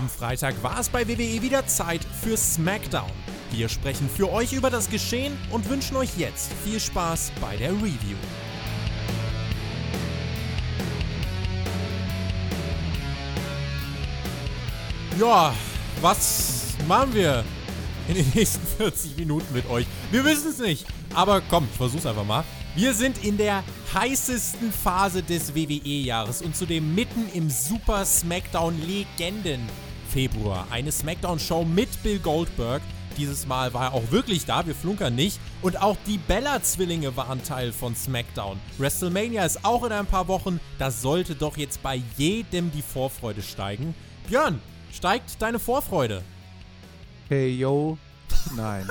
Am Freitag war es bei WWE wieder Zeit für SmackDown. Wir sprechen für euch über das Geschehen und wünschen euch jetzt viel Spaß bei der Review. Ja, was machen wir in den nächsten 40 Minuten mit euch? Wir wissen es nicht, aber komm, ich versuch's einfach mal. Wir sind in der heißesten Phase des WWE-Jahres und zudem mitten im Super SmackDown Legenden Februar. Eine SmackDown-Show mit Bill Goldberg. Dieses Mal war er auch wirklich da, wir flunkern nicht. Und auch die Bella-Zwillinge waren Teil von SmackDown. WrestleMania ist auch in ein paar Wochen. Da sollte doch jetzt bei jedem die Vorfreude steigen. Björn, steigt deine Vorfreude? Hey, yo. Nein.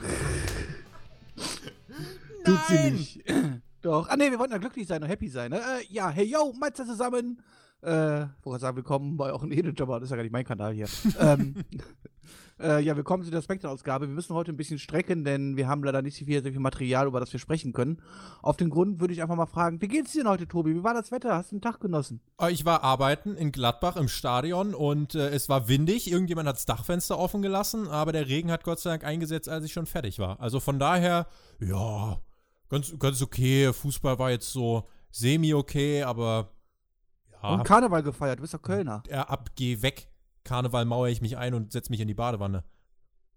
Tut sie nicht. Doch. Ah, nee, wir wollten ja glücklich sein und happy sein. Ne? Äh, ja, hey, yo, Meister zusammen. Äh, wollte sagen, willkommen bei auch ein Edit, aber das ist ja gar nicht mein Kanal hier. ähm, äh, ja, willkommen zu der Spectre-Ausgabe. Wir müssen heute ein bisschen strecken, denn wir haben leider nicht so viel, so viel Material, über das wir sprechen können. Auf den Grund würde ich einfach mal fragen, wie geht's dir denn heute, Tobi? Wie war das Wetter? Hast du einen Tag genossen? Äh, Ich war arbeiten in Gladbach im Stadion und äh, es war windig. Irgendjemand hat das Dachfenster offen gelassen, aber der Regen hat Gott sei Dank eingesetzt, als ich schon fertig war. Also von daher, ja, ganz, ganz okay. Fußball war jetzt so semi-okay, aber ja, Und Karneval gefeiert, du bist doch Kölner. äh, ab, geh weg. Karneval mauere ich mich ein und setze mich in die Badewanne.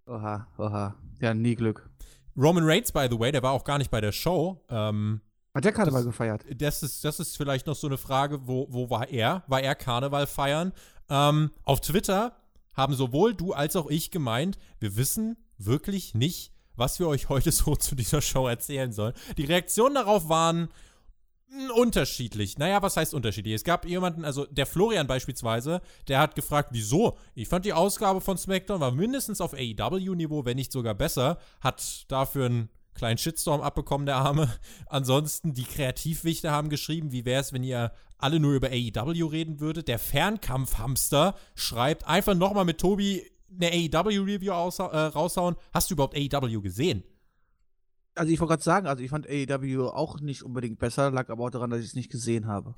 Oha, oha. Ja, nie Glück. Roman Reigns, by the way, der war auch gar nicht bei der Show. Ähm, Hat der Karneval Das- gefeiert? das ist, das ist vielleicht noch so eine Frage, wo, wo war er? War er Karneval feiern? Ähm, auf Twitter haben sowohl du als auch ich gemeint, wir wissen wirklich nicht, was wir euch heute so zu dieser Show erzählen sollen. Die Reaktionen darauf waren unterschiedlich. Naja, was heißt unterschiedlich? Es gab jemanden, also der Florian beispielsweise, der hat gefragt, wieso? Ich fand die Ausgabe von SmackDown war mindestens auf AEW-Niveau, wenn nicht sogar besser. Hat dafür einen kleinen Shitstorm abbekommen, der Arme. Ansonsten, die Kreativwichte haben geschrieben, wie wäre es, wenn ihr alle nur über AEW reden würdet. Der Fernkampfhamster schreibt einfach nochmal mit Tobi eine AEW-Review äh, raushauen. Hast du überhaupt AEW gesehen? Also ich wollte gerade sagen, also ich fand AEW auch nicht unbedingt besser, lag aber auch daran, dass ich es nicht gesehen habe.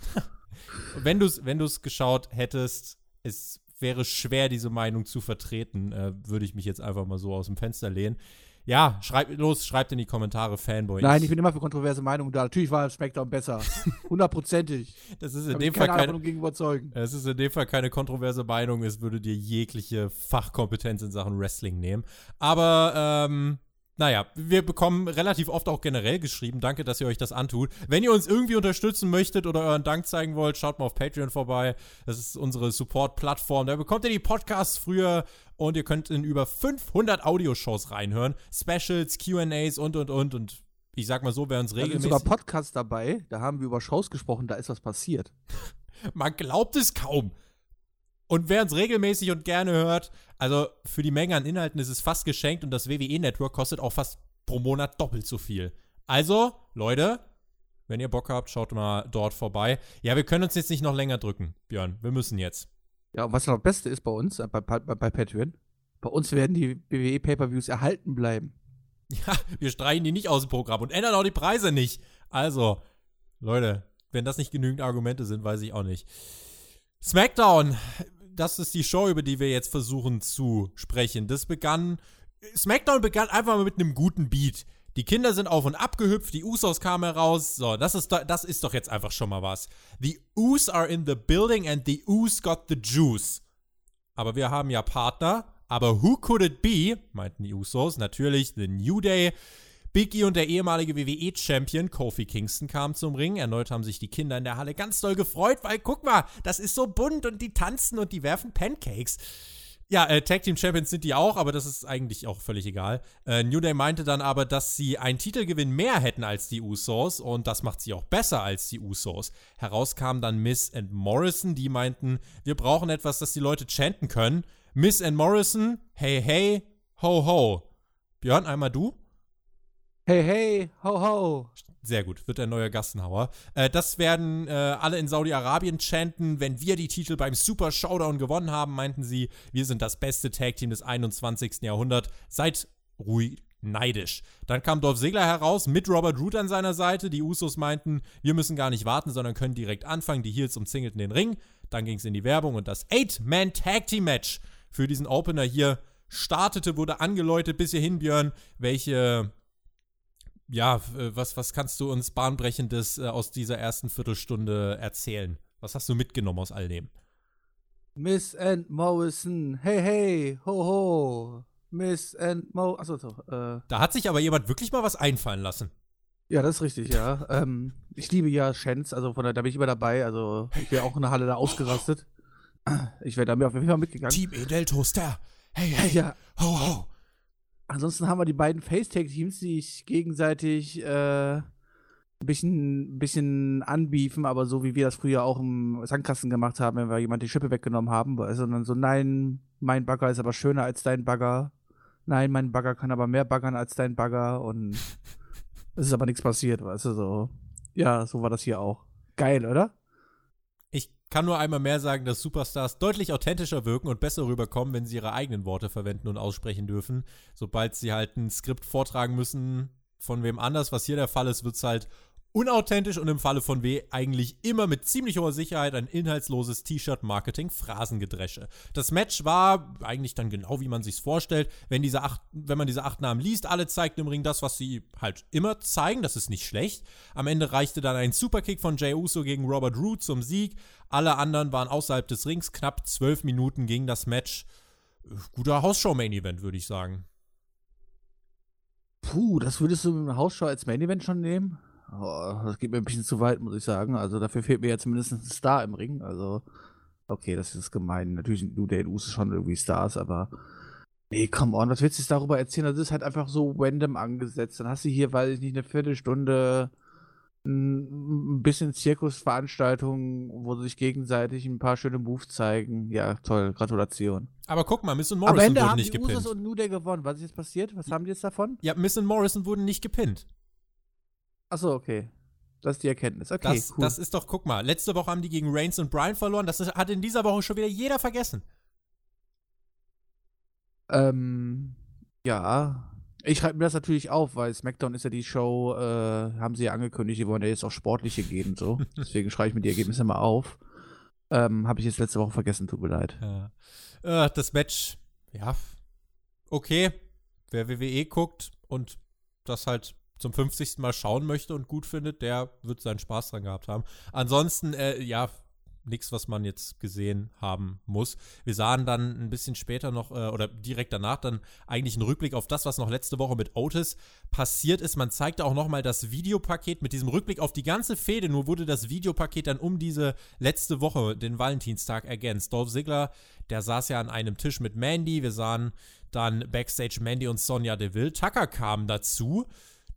Wenn du es wenn du's geschaut hättest, es wäre schwer, diese Meinung zu vertreten, äh, würde ich mich jetzt einfach mal so aus dem Fenster lehnen. Ja, schreibt los, schreibt in die Kommentare Fanboy. Nein, ich bin immer für kontroverse Meinungen da. Natürlich war SmackDown besser. Hundertprozentig. das ist in dem Fall keine keine, es ist in dem Fall keine kontroverse Meinung, es würde dir jegliche Fachkompetenz in Sachen Wrestling nehmen. Aber, ähm, naja, wir bekommen relativ oft auch generell geschrieben. Danke, dass ihr euch das antut. Wenn ihr uns irgendwie unterstützen möchtet oder euren Dank zeigen wollt, schaut mal auf Patreon vorbei. Das ist unsere Support-Plattform. Da bekommt ihr die Podcasts früher und ihr könnt in über 500 Audioshows reinhören. Specials, QAs und, und, und. Und ich sag mal so, wer uns Da sind regelmäßig. sogar Podcasts dabei, da haben wir über Shows gesprochen, da ist was passiert. Man glaubt es kaum. Und wer uns regelmäßig und gerne hört, also für die Menge an Inhalten ist es fast geschenkt und das WWE-Network kostet auch fast pro Monat doppelt so viel. Also, Leute, wenn ihr Bock habt, schaut mal dort vorbei. Ja, wir können uns jetzt nicht noch länger drücken, Björn. Wir müssen jetzt. Ja, und was noch das Beste ist bei uns, äh, bei, bei, bei Patreon, bei uns werden die WWE Pay-Per-Views erhalten bleiben. Ja, wir streichen die nicht aus dem Programm und ändern auch die Preise nicht. Also, Leute, wenn das nicht genügend Argumente sind, weiß ich auch nicht. SmackDown, das ist die Show, über die wir jetzt versuchen zu sprechen. Das begann, SmackDown begann einfach mal mit einem guten Beat. Die Kinder sind auf und ab gehüpft, die Usos kamen heraus. So, das ist, das ist doch jetzt einfach schon mal was. The Us are in the building and the Us got the juice. Aber wir haben ja Partner. Aber who could it be? meinten die Usos. Natürlich The New Day. Big E und der ehemalige WWE-Champion Kofi Kingston kamen zum Ring. Erneut haben sich die Kinder in der Halle ganz doll gefreut, weil guck mal, das ist so bunt und die tanzen und die werfen Pancakes. Ja, äh, Tag Team Champions sind die auch, aber das ist eigentlich auch völlig egal. Äh, New Day meinte dann aber, dass sie einen Titelgewinn mehr hätten als die Usos und das macht sie auch besser als die Usos. Heraus kamen dann Miss und Morrison, die meinten, wir brauchen etwas, das die Leute chanten können. Miss und Morrison, hey, hey, ho, ho. Björn, einmal du? Hey, hey, ho, ho. Sehr gut, wird der neue Gassenhauer. Äh, das werden äh, alle in Saudi-Arabien chanten. Wenn wir die Titel beim Super Showdown gewonnen haben, meinten sie, wir sind das beste Tag-Team des 21. Jahrhunderts. Seid ruhig neidisch. Dann kam Dolph Ziggler heraus mit Robert Root an seiner Seite. Die Usos meinten, wir müssen gar nicht warten, sondern können direkt anfangen. Die Heels umzingelten den Ring. Dann ging es in die Werbung und das Eight-Man-Tag-Team-Match für diesen Opener hier startete, wurde angeläutet bis hierhin, Björn. Welche, ja, was, was kannst du uns Bahnbrechendes äh, aus dieser ersten Viertelstunde erzählen? Was hast du mitgenommen aus all dem? Miss and Morrison, hey, hey, ho, ho. Miss and Mo. Achso, so. Äh. Da hat sich aber jemand wirklich mal was einfallen lassen. Ja, das ist richtig, ja. ähm, ich liebe ja Shens, also von der, da bin ich immer dabei. Also ich wäre auch in der Halle da ausgerastet. Ich wäre da mir auf jeden Fall mitgegangen. Team Edel Toaster. Hey, hey. Ja. Ho, ho. Ansonsten haben wir die beiden Facetag-Teams, die sich gegenseitig äh, ein bisschen, bisschen anbiefen, aber so wie wir das früher auch im Sandkasten gemacht haben, wenn wir jemand die Schippe weggenommen haben, sondern so, nein, mein Bagger ist aber schöner als dein Bagger. Nein, mein Bagger kann aber mehr baggern als dein Bagger und es ist aber nichts passiert, weißt du, so. Ja, so war das hier auch. Geil, oder? Kann nur einmal mehr sagen, dass Superstars deutlich authentischer wirken und besser rüberkommen, wenn sie ihre eigenen Worte verwenden und aussprechen dürfen. Sobald sie halt ein Skript vortragen müssen von wem anders, was hier der Fall ist, wird es halt unauthentisch und im Falle von W eigentlich immer mit ziemlich hoher Sicherheit ein inhaltsloses T-Shirt-Marketing-Phrasengedresche. Das Match war eigentlich dann genau, wie man sich's vorstellt. Wenn, diese acht, wenn man diese acht Namen liest, alle zeigten im Ring das, was sie halt immer zeigen. Das ist nicht schlecht. Am Ende reichte dann ein Superkick von Jay Uso gegen Robert Root zum Sieg. Alle anderen waren außerhalb des Rings. Knapp zwölf Minuten ging das Match. Guter Hausshow-Main-Event, würde ich sagen. Puh, das würdest du mit einem Hausshow als Main-Event schon nehmen? Oh, das geht mir ein bisschen zu weit, muss ich sagen. Also dafür fehlt mir ja zumindest ein Star im Ring. Also, okay, das ist gemein. Natürlich sind New Day und Uso schon irgendwie Stars, aber nee, come on, was willst du jetzt darüber erzählen? Das ist halt einfach so random angesetzt. Dann hast du hier, weiß ich nicht, eine Viertelstunde ein bisschen Zirkusveranstaltung, wo sie sich gegenseitig ein paar schöne Moves zeigen. Ja, toll, Gratulation. Aber guck mal, Miss und Morrison Am Ende wurden haben nicht die gepinnt. Usos und Day gewonnen. Was ist jetzt passiert? Was haben die jetzt davon? Ja, Miss und Morrison wurden nicht gepinnt. Achso, okay. Das ist die Erkenntnis. Okay, das, cool. das ist doch, guck mal, letzte Woche haben die gegen Reigns und Bryan verloren. Das hat in dieser Woche schon wieder jeder vergessen. Ähm, ja. Ich schreibe mir das natürlich auf, weil SmackDown ist ja die Show, äh, haben sie ja angekündigt, die wollen ja jetzt auch sportliche geben, so. Deswegen schreibe ich mir die Ergebnisse mal auf. Ähm, habe ich jetzt letzte Woche vergessen, tut mir leid. Ja. Äh, das Match, ja, okay. Wer WWE guckt und das halt zum 50. Mal schauen möchte und gut findet, der wird seinen Spaß dran gehabt haben. Ansonsten, äh, ja, nichts, was man jetzt gesehen haben muss. Wir sahen dann ein bisschen später noch, äh, oder direkt danach dann eigentlich einen Rückblick auf das, was noch letzte Woche mit Otis passiert ist. Man zeigte auch nochmal das Videopaket mit diesem Rückblick auf die ganze Fehde. Nur wurde das Videopaket dann um diese letzte Woche, den Valentinstag, ergänzt. Dolph Ziggler, der saß ja an einem Tisch mit Mandy. Wir sahen dann Backstage Mandy und Sonja Deville. Tucker kam dazu.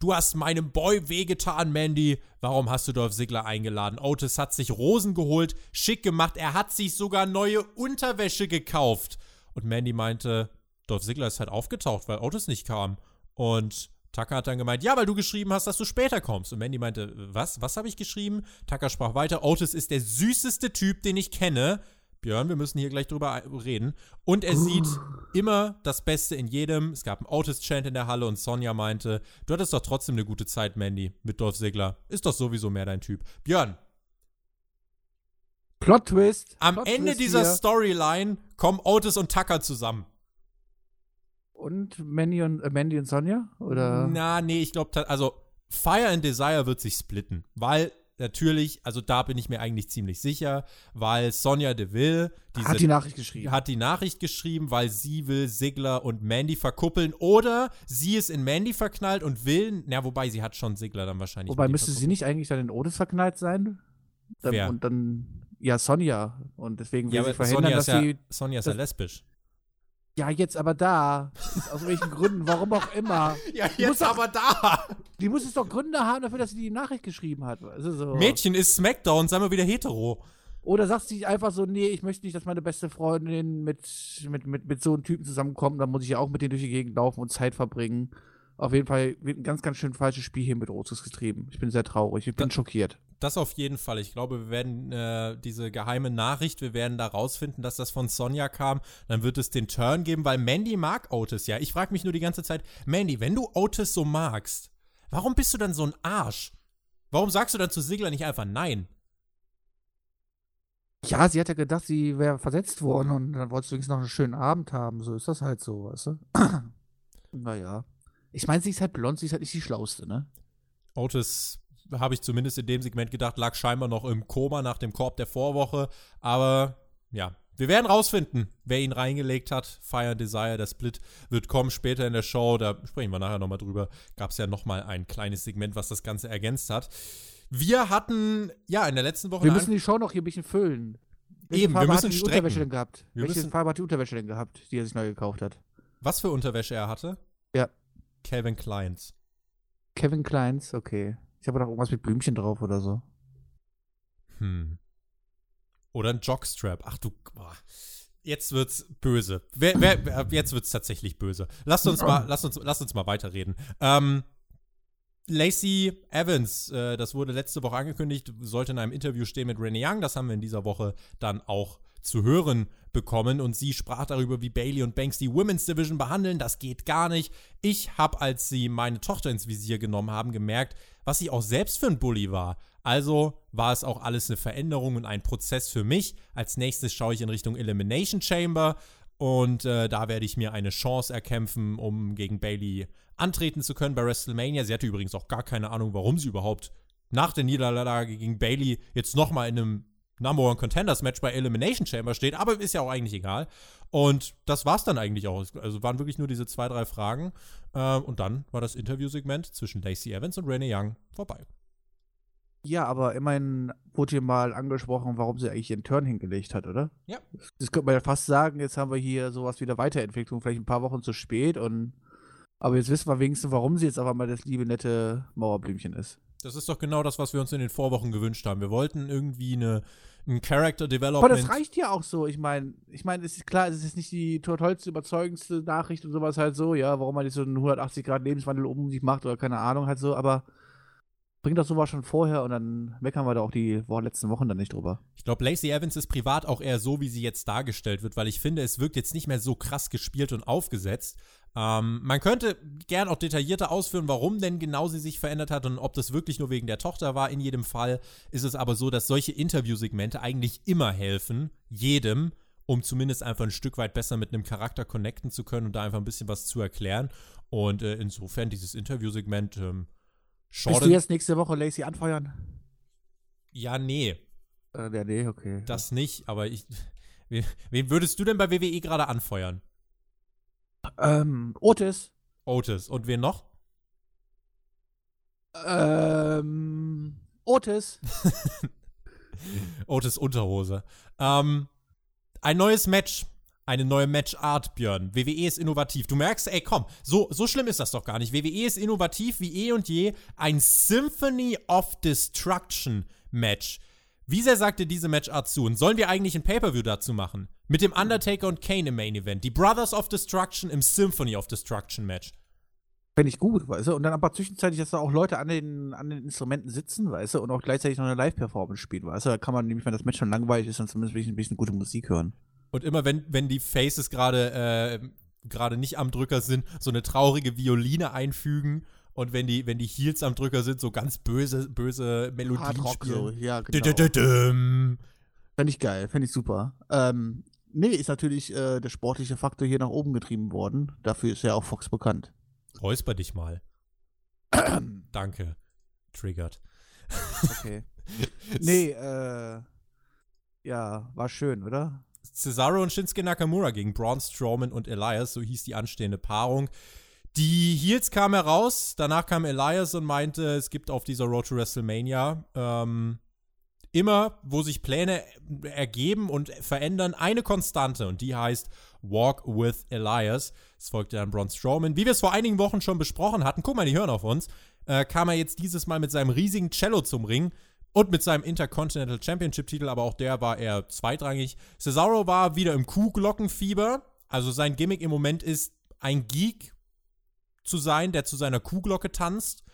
Du hast meinem Boy wehgetan, Mandy. Warum hast du Dolph Ziggler eingeladen? Otis hat sich Rosen geholt, schick gemacht. Er hat sich sogar neue Unterwäsche gekauft. Und Mandy meinte, Dolph Ziggler ist halt aufgetaucht, weil Otis nicht kam. Und Tucker hat dann gemeint, ja, weil du geschrieben hast, dass du später kommst. Und Mandy meinte, was? Was habe ich geschrieben? Tucker sprach weiter, Otis ist der süßeste Typ, den ich kenne. Björn, wir müssen hier gleich drüber reden. Und er sieht immer das Beste in jedem. Es gab einen Otis-Chant in der Halle und Sonja meinte, du hattest doch trotzdem eine gute Zeit, Mandy, mit Dolph Ziggler. Ist doch sowieso mehr dein Typ. Björn. Plot Twist. Am Plot Ende Twist dieser hier. Storyline kommen Otis und Tucker zusammen. Und Mandy und, äh, Mandy und Sonja? Oder? Na, nee, ich glaube, also Fire and Desire wird sich splitten, weil natürlich, also da bin ich mir eigentlich ziemlich sicher, weil Sonja Deville diese Hat die Nachricht geschrieben. hat die Nachricht geschrieben, weil sie will Sigler und Mandy verkuppeln oder sie ist in Mandy verknallt und will, na wobei sie hat schon Sigler dann wahrscheinlich. Wobei müsste sie nicht eigentlich dann in Otis verknallt sein? Dann, Wer? Und dann, ja, Sonja. Und deswegen will Ja, sie verhindern, Sonja dass ja, sie. Sonja ist ja lesbisch. Ja, jetzt aber da. Aus welchen Gründen, warum auch immer. Ja, Die muss doch- aber da. Die muss es doch Gründe haben dafür, dass sie die Nachricht geschrieben hat. Also so. Mädchen ist Smackdown, sei mal wieder hetero. Oder sagt sie einfach so, nee, ich möchte nicht, dass meine beste Freundin mit, mit, mit, mit so einem Typen zusammenkommt, dann muss ich ja auch mit denen durch die Gegend laufen und Zeit verbringen. Auf jeden Fall wird ein ganz, ganz schön falsches Spiel hier mit Otis getrieben. Ich bin sehr traurig, ich bin schockiert. Das auf jeden Fall. Ich glaube, wir werden äh, diese geheime Nachricht, wir werden da rausfinden, dass das von Sonja kam. Dann wird es den Turn geben, weil Mandy mag Otis ja. Ich frage mich nur die ganze Zeit, Mandy, wenn du Otis so magst, warum bist du dann so ein Arsch? Warum sagst du dann zu Sigler nicht einfach nein? Ja, sie hat ja gedacht, sie wäre versetzt worden und dann wollte sie übrigens noch einen schönen Abend haben. So ist das halt so, weißt du? naja. Ich meine, sie ist halt blond, sie ist halt nicht die Schlauste, ne? Otis, habe ich zumindest in dem Segment gedacht, lag scheinbar noch im Koma nach dem Korb der Vorwoche. Aber ja, wir werden rausfinden, wer ihn reingelegt hat. Fire Desire, der Split wird kommen später in der Show. Da sprechen wir nachher nochmal drüber. Gab es ja nochmal ein kleines Segment, was das Ganze ergänzt hat. Wir hatten, ja, in der letzten Woche. Wir müssen die Show noch hier ein bisschen füllen. Welche Eben, Farbe wir müssen hat die strecken. Unterwäsche denn gehabt? Wir Welche Farbe hat die Unterwäsche denn gehabt, die er sich neu gekauft hat? Was für Unterwäsche er hatte? Ja. Calvin Kleins. Kevin Kleins, okay. Ich habe doch irgendwas mit Blümchen drauf oder so. Hm. Oder ein Jockstrap. Ach du. boah. Jetzt wird's böse. Wer, wer, wer- jetzt wird's tatsächlich böse. Lasst uns mal, lasst uns, lasst uns mal weiterreden. Ähm, Lacey Evans, äh, das wurde letzte Woche angekündigt, sollte in einem Interview stehen mit Renee Young. Das haben wir in dieser Woche dann auch zu hören bekommen. Und sie sprach darüber, wie Bailey und Banks die Women's Division behandeln. Das geht gar nicht. Ich habe, als sie meine Tochter ins Visier genommen haben, gemerkt, was sie auch selbst für ein Bully war. Also war es auch alles eine Veränderung und ein Prozess für mich. Als nächstes schaue ich in Richtung Elimination Chamber und äh, da werde ich mir eine Chance erkämpfen, um gegen Bailey antreten zu können bei WrestleMania. Sie hatte übrigens auch gar keine Ahnung, warum sie überhaupt nach der Niederlage gegen Bailey jetzt nochmal in einem Number One Contenders Match bei Elimination Chamber steht, aber ist ja auch eigentlich egal. Und das war's dann eigentlich auch. Also waren wirklich nur diese zwei, drei Fragen. Äh, und dann war das Interviewsegment zwischen Lacey Evans und Renee Young vorbei. Ja, aber immerhin wurde hier mal angesprochen, warum sie eigentlich ihren Turn hingelegt hat, oder? Ja. Das könnte man ja fast sagen, jetzt haben wir hier sowas wie eine Weiterentwicklung, vielleicht ein paar Wochen zu spät und aber jetzt wissen wir wenigstens, warum sie jetzt auf einmal das liebe, nette Mauerblümchen ist. Das ist doch genau das, was wir uns in den Vorwochen gewünscht haben. Wir wollten irgendwie eine, ein Character Aber Development. das reicht ja auch so. Ich meine, ich meine, es ist klar, es ist nicht die to- tollste, überzeugendste Nachricht und sowas halt so, ja, warum man nicht so einen 180 Grad Lebenswandel um sich macht oder keine Ahnung halt so, aber bringt doch sowas schon vorher und dann meckern wir da auch die letzten Wochen dann nicht drüber. Ich glaube, Lacey Evans ist privat auch eher so, wie sie jetzt dargestellt wird, weil ich finde, es wirkt jetzt nicht mehr so krass gespielt und aufgesetzt. Ähm, man könnte gern auch detaillierter ausführen, warum denn genau sie sich verändert hat und ob das wirklich nur wegen der Tochter war. In jedem Fall ist es aber so, dass solche Interviewsegmente eigentlich immer helfen, jedem, um zumindest einfach ein Stück weit besser mit einem Charakter connecten zu können und da einfach ein bisschen was zu erklären. Und äh, insofern dieses Interviewsegment ähm, Willst du Jordan, jetzt nächste Woche Lacey anfeuern? ja, nee, Äh, ja, nee, okay. Das nicht, aber ich. Wen, wen würdest du denn bei WWE gerade anfeuern? Ähm, Otis. Otis. Und wen noch? Ähm, Otis. Otis Unterhose. Ähm, ein neues Match. Eine neue Matchart, Björn. WWE ist innovativ. Du merkst, ey, komm, so, so schlimm ist das doch gar nicht. WWE ist innovativ wie eh und je. Ein Symphony of Destruction Match. Wie sehr sagt dir diese Matchart zu? Und sollen wir eigentlich ein Pay-Per-View dazu machen? Mit dem Undertaker und Kane im Main Event. Die Brothers of Destruction im Symphony of Destruction Match. Fände ich gut, weißt du? Und dann aber zwischenzeitlich, dass da auch Leute an den, an den Instrumenten sitzen, weißt du? Und auch gleichzeitig noch eine Live-Performance spielen, weißt du? Da kann man nämlich, wenn das Match schon langweilig ist, dann zumindest ein bisschen, ein bisschen gute Musik hören. Und immer wenn, wenn die Faces gerade äh, gerade nicht am Drücker sind, so eine traurige Violine einfügen. Und wenn die, wenn die Heels am Drücker sind, so ganz böse, böse Melodien Hardrock so, spielen. ja, Dü- genau. Fände ich geil, fände ich super. Ähm, nee, ist natürlich äh, der sportliche Faktor hier nach oben getrieben worden. Dafür ist ja auch Fox bekannt. Räusper dich mal. Danke. Triggert. Okay. nee, äh, ja, war schön, oder? Cesaro und Shinsuke Nakamura gegen Braun Strowman und Elias, so hieß die anstehende Paarung. Die Heels kamen heraus, danach kam Elias und meinte, es gibt auf dieser Road to WrestleMania ähm, immer, wo sich Pläne ergeben und verändern, eine Konstante und die heißt Walk with Elias. Es folgte dann Braun Strowman. Wie wir es vor einigen Wochen schon besprochen hatten, guck mal, die hören auf uns, äh, kam er jetzt dieses Mal mit seinem riesigen Cello zum Ring und mit seinem Intercontinental Championship-Titel, aber auch der war eher zweitrangig. Cesaro war wieder im Kuhglockenfieber. Also sein Gimmick im Moment ist, ein Geek zu sein, der zu seiner Kuhglocke tanzt.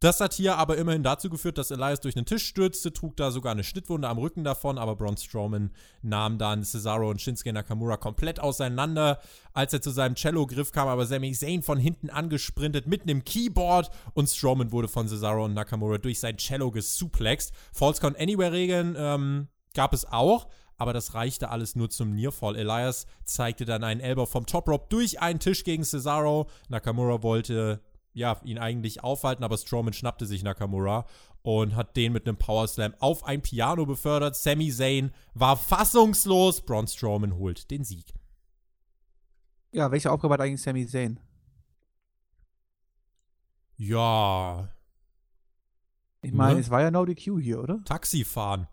Das hat hier aber immerhin dazu geführt, dass Elias durch einen Tisch stürzte, trug da sogar eine Schnittwunde am Rücken davon, aber Braun Strowman nahm dann Cesaro und Shinsuke Nakamura komplett auseinander. Als er zu seinem Cello griff, kam aber Sami Zayn von hinten angesprintet mit einem Keyboard und Strowman wurde von Cesaro und Nakamura durch sein Cello gesuplext. False Count Anywhere Regeln ähm, gab es auch, aber das reichte alles nur zum Nearfall. Elias zeigte dann einen Elbow vom Top Rope durch einen Tisch gegen Cesaro. Nakamura wollte ja, ihn eigentlich aufhalten, aber Strowman schnappte sich Nakamura und hat den mit einem Power Slam auf ein Piano befördert. Sami Zayn war fassungslos. Braun Strowman holt den Sieg. Ja, welche Aufgabe hat eigentlich Sami Zayn? Ja. Ich meine, Ne? es war ja No DQ hier, oder? Taxi fahren.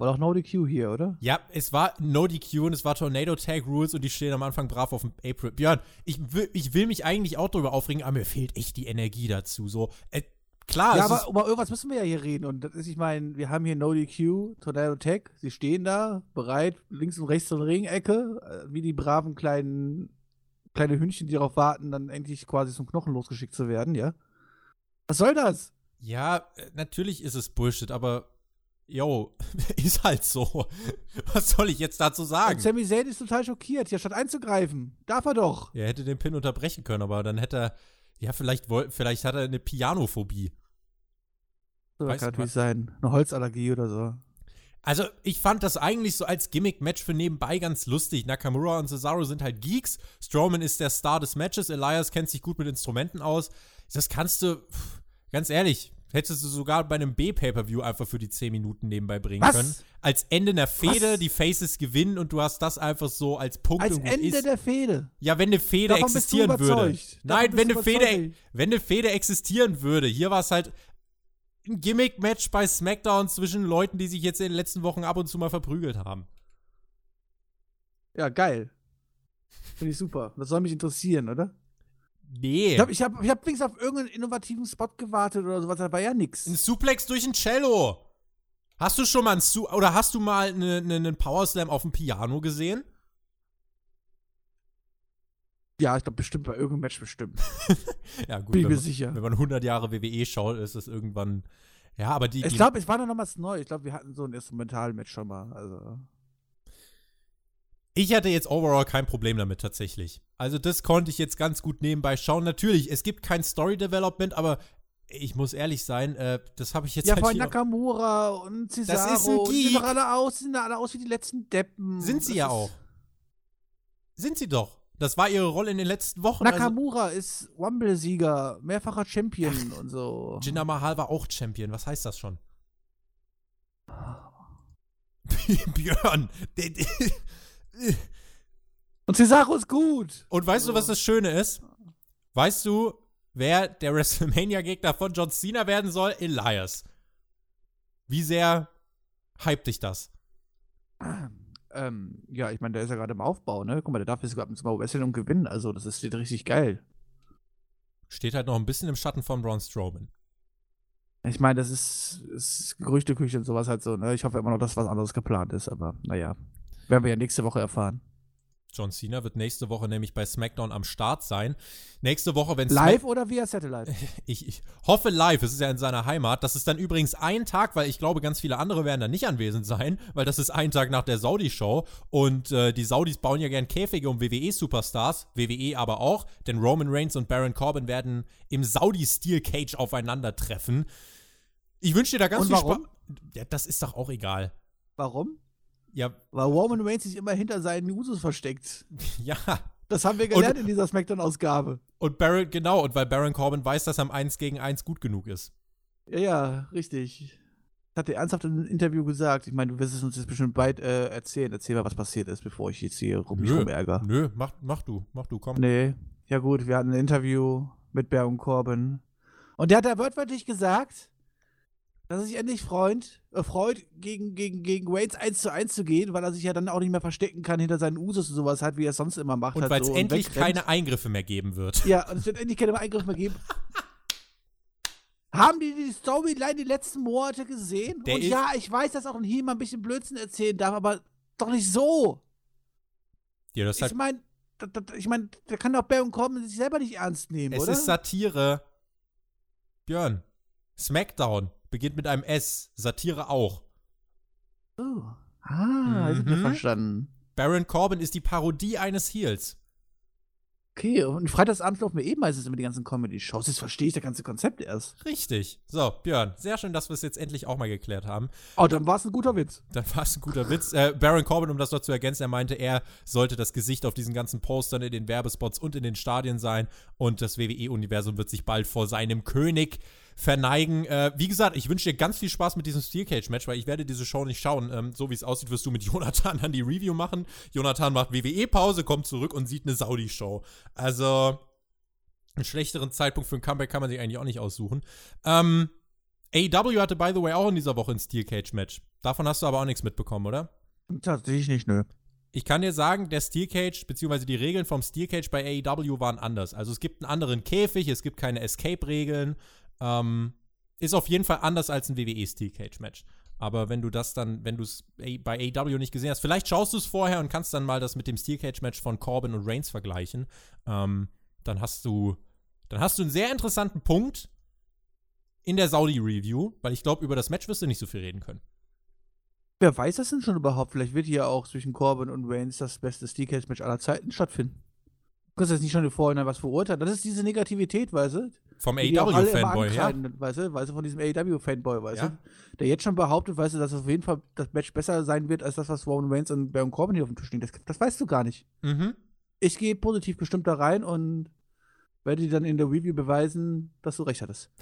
War doch No DQ hier, oder? Ja, es war No DQ und es war Tornado Tag Rules und die stehen am Anfang brav auf dem April. Björn, ich will, ich will mich eigentlich auch darüber aufregen, aber mir fehlt echt die Energie dazu. So, äh, klar, ja, aber über irgendwas müssen wir ja hier reden. Und das ist, ich meine, wir haben hier No DQ, Tornado Tech. Sie stehen da, bereit, links und rechts zur Ringecke, äh, wie die braven kleinen kleine Hündchen, die darauf warten, dann endlich quasi zum Knochen losgeschickt zu werden, ja? Was soll das? ja, äh, natürlich ist es Bullshit, aber yo, ist halt so. Was soll ich jetzt dazu Und sagen? Sami Zayn ist total schockiert, hier statt einzugreifen. Darf er doch. Er hätte den Pin unterbrechen können, aber dann hätte er, ja, vielleicht, vielleicht hat er eine Pianophobie. So, kann natürlich sein. Eine Holzallergie oder so. Also, ich fand das eigentlich so als Gimmick-Match für nebenbei ganz lustig. Nakamura und Cesaro sind halt Geeks. Strowman ist der Star des Matches. Elias kennt sich gut mit Instrumenten aus. Das kannst du, ganz ehrlich, hättest du sogar bei einem B-Pay-Per-View einfach für die 10 Minuten nebenbei bringen Was? können. Als Ende einer Fehde, Was? die Faces gewinnen und du hast das einfach so als Punkt Als Ende ist. der Fehde. Ja, wenn eine Fehde Davon bist du existieren würde. Nein, wenn eine Fehde, überzeugt. wenn eine Fehde existieren würde. Hier war es halt ein Gimmick-Match bei SmackDown zwischen Leuten, die sich jetzt in den letzten Wochen ab und zu mal verprügelt haben. Ja, geil. Finde ich super. Das soll mich interessieren, oder? Nee. Ich habe ich hab, ich hab wenigstens auf irgendeinen innovativen Spot gewartet oder sowas, da war ja nix. ein Suplex durch ein Cello. Hast du schon mal ein Su oder hast du mal einen ne, ne Power Slam auf dem Piano gesehen? Ja, ich glaube bestimmt bei irgendeinem Match bestimmt. Ja, gut. Bin ich mir sicher. wenn man 100 Jahre WWE schaut, ist das irgendwann. Ja, aber die. Ich glaube, es war noch was neu. Ich glaube, wir hatten so ein Instrumental-Match schon mal. Also. Ich hatte jetzt overall kein Problem damit tatsächlich. Also das konnte ich jetzt ganz gut nebenbei schauen. Natürlich, es gibt kein Story Development, aber ich muss ehrlich sein, äh, das habe ich jetzt Ja, halt hier Nakamura und Cesaro. ist ein die sehen Geek. doch alle aus, die sehen alle aus wie die letzten Deppen. Sind sie Das ja auch. Sind sie doch. Das war ihre Rolle in den letzten Wochen. Also, Nakamura ist Rumble-Sieger, mehrfacher Champion und so. Jinder Mahal war auch Champion. Was heißt das schon? Björn. Und Cesaro ist gut. Und weißt du, was das Schöne ist? Weißt du, wer der WrestleMania-Gegner von John Cena werden soll? Elias. Wie sehr hypt dich das? Ähm, ja, ich meine, der ist ja gerade im Aufbau, ne? Guck mal, der darf jetzt gerade mal wresteln und gewinnen. Also, das ist richtig geil. Steht halt noch ein bisschen im Schatten von Braun Strowman. Ich meine, das ist, ist Gerüchteküche und sowas halt so, ne? Ich hoffe immer noch, dass was anderes geplant ist, aber naja. Werden wir ja nächste Woche erfahren. John Cena wird nächste Woche nämlich bei SmackDown am Start sein. Nächste Woche, wenn Live oder via Satellite? Ich, ich hoffe live, es ist ja in seiner Heimat. Das ist dann übrigens ein Tag, weil ich glaube, ganz viele andere werden dann nicht anwesend sein, weil das ist ein Tag nach der Saudi-Show. Und äh, die Saudis bauen ja gern Käfige um WWE-Superstars, WWE aber auch, denn Roman Reigns und Baron Corbin werden im Saudi-Steel-Cage aufeinandertreffen. Ich wünsche dir da ganz Und viel warum? Spaß. Ja, das ist doch auch egal. Warum? Ja, Weil Roman Reigns sich immer hinter seinen Usos versteckt. ja. Das haben wir gelernt in dieser Smackdown-Ausgabe. Und Baron, genau, und weil Baron Corbin weiß, dass er am 1 gegen 1 gut genug ist. Ja, ja, richtig. Das hat er ernsthaft in einem Interview gesagt. Ich meine, du wirst es uns jetzt bestimmt bald äh, erzählen. Erzähl mal, was passiert ist, bevor ich jetzt hier rum Nö, rumärger. Nö, mach, mach du, mach du, komm. Nee. Ja, gut, wir hatten ein Interview mit Baron Corbin. Und der hat da wörtlich gesagt, dass er sich endlich freut, äh, freut, gegen, gegen, gegen Wades 1 zu 1 zu gehen, weil er sich ja dann auch nicht mehr verstecken kann hinter seinen Usos und sowas halt, wie er es sonst immer macht. Und halt weil es so endlich wegrennt. keine Eingriffe mehr geben wird. Ja, und es wird endlich keine Eingriffe mehr geben. Haben die die Storyline die letzten Monate gesehen? Der und ja, ich weiß, dass auch ein He mal ein bisschen Blödsinn erzählen darf, aber doch nicht so. Ja, das Ich meine, ich meine, der kann doch Baron Corbin sich selber nicht ernst nehmen, es oder? ist Satire. Björn, SmackDown beginnt mit einem S. Satire auch. oh. Ah, ich Mhm. verstanden. Baron Corbin ist die Parodie eines Heels. Okay, und freitagsabends laufen wir eh meistens immer die ganzen Comedy-Shows. Jetzt verstehe ich das ganze Konzept erst. Richtig. So, Björn, sehr schön, dass wir es jetzt endlich auch mal geklärt haben. Oh, dann war es ein guter Witz. Dann war es ein guter Witz. Äh, Baron Corbin, um das noch zu ergänzen, er meinte, er sollte das Gesicht auf diesen ganzen Postern in den Werbespots und in den Stadien sein. Und das WWE-Universum wird sich bald vor seinem König verneigen. Äh, wie gesagt, ich wünsche dir ganz viel Spaß mit diesem Steel Cage Match, weil ich werde diese Show nicht schauen. Ähm, so wie es aussieht, wirst du mit Jonathan dann die Review machen. Jonathan macht WWE-Pause, kommt zurück und sieht eine Saudi-Show. Also, einen schlechteren Zeitpunkt für ein Comeback kann man sich eigentlich auch nicht aussuchen. Ähm, AEW hatte, by the way, auch in dieser Woche ein Steel Cage Match. Davon hast du aber auch nichts mitbekommen, oder? Tatsächlich nicht, nö. Ich kann dir sagen, der Steel Cage, beziehungsweise die Regeln vom Steel Cage bei AEW waren anders. Also es gibt einen anderen Käfig, es gibt keine Escape-Regeln. Ähm, ist auf jeden Fall anders als ein WWE Steel Cage Match. Aber wenn du das dann, wenn du es bei AEW nicht gesehen hast, vielleicht schaust du es vorher und kannst dann mal das mit dem Steel Cage Match von Corbin und Reigns vergleichen. Ähm, dann hast du, dann hast du einen sehr interessanten Punkt in der Saudi-Review, weil ich glaube, über das Match wirst du nicht so viel reden können. Wer weiß das denn schon überhaupt? Vielleicht wird hier auch zwischen Corbin und Reigns das beste Steel Cage Match aller Zeiten stattfinden. Kannst jetzt nicht schon im Vorhinein was verurteilen. Das ist diese Negativität, weißt du? Vom AEW-Fanboy, ja? Weißt du, weißt du, von diesem AEW-Fanboy, weißt Ja. du? Der jetzt schon behauptet, weißt du, dass auf jeden Fall das Match besser sein wird, als das, was Roman Reigns und Baron Corbin hier auf dem Tisch liegen. Das, das weißt du gar nicht. Mhm. Ich gehe positiv bestimmt da rein und werde dir dann in der Review beweisen, dass du recht hattest.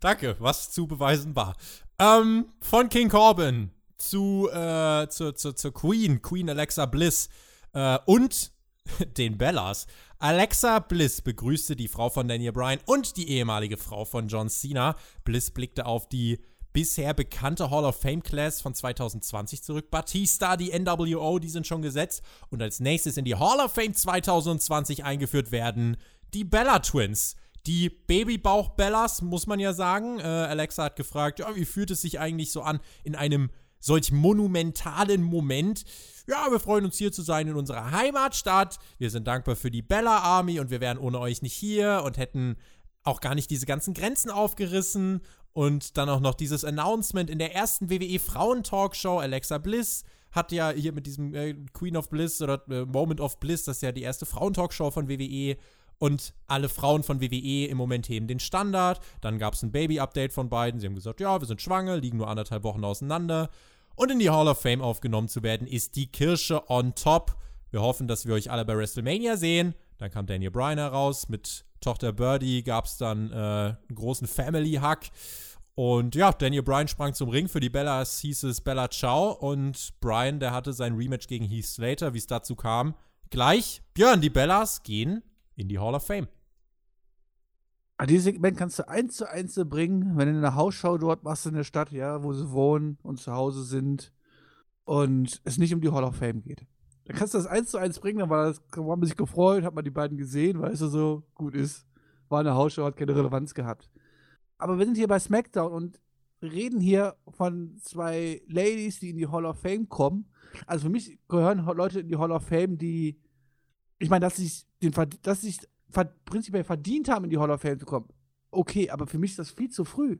Danke, was zu beweisen war. Ähm, von King Corbin zu, äh, zu, zu, zu Queen, Queen Alexa Bliss äh, und den Bellas. Alexa Bliss begrüßte die Frau von Daniel Bryan und die ehemalige Frau von John Cena. Bliss blickte auf die bisher bekannte Hall of Fame Class von 2020 zurück. Batista, die NWO, die sind schon gesetzt. Und als nächstes in die Hall of Fame 2020 eingeführt werden die Bella Twins. Die Babybauch-Bellas, muss man ja sagen. Äh, Alexa hat gefragt, ja, wie fühlt es sich eigentlich so an in einem solch monumentalen Moment? Ja, wir freuen uns hier zu sein in unserer Heimatstadt. Wir sind dankbar für die Bella Army und wir wären ohne euch nicht hier und hätten auch gar nicht diese ganzen Grenzen aufgerissen. Und dann auch noch dieses Announcement in der ersten WWE Frauen-Talkshow. Alexa Bliss hat ja hier mit diesem äh, Queen of Bliss oder äh, Moment of Bliss, das ist ja die erste Frauentalkshow von WWE. Und alle Frauen von WWE im Moment heben den Standard. Dann gab es ein Baby-Update von beiden. Sie haben gesagt, ja, wir sind schwanger, liegen nur anderthalb Wochen auseinander. Und in die Hall of Fame aufgenommen zu werden, ist die Kirsche on top. Wir hoffen, dass wir euch alle bei WrestleMania sehen. Dann kam Daniel Bryan heraus. Mit Tochter Birdie gab es dann äh, einen großen Family-Hug. Und ja, Daniel Bryan sprang zum Ring. Für die Bellas hieß es Bella Ciao. Und Bryan, der hatte sein Rematch gegen Heath Slater, wie es dazu kam. Gleich, Björn, die Bellas gehen in die Hall of Fame. Ah, Dieses Segment kannst du eins zu eins bringen, wenn du eine Hausschau dort machst in der Stadt, ja, wo sie wohnen und zu Hause sind und es nicht um die Hall of Fame geht. Dann kannst du das eins zu eins bringen, dann war, das, war man sich gefreut, hat man die beiden gesehen, weißt du, so gut ist. War eine Hausschau, hat keine Relevanz gehabt. Aber wir sind hier bei SmackDown und reden hier von zwei Ladies, die in die Hall of Fame kommen. Also für mich gehören Leute in die Hall of Fame, die, ich meine, dass sie dass sich prinzipiell verdient haben, in die Hall of Fame zu kommen. Okay, aber für mich ist das viel zu früh.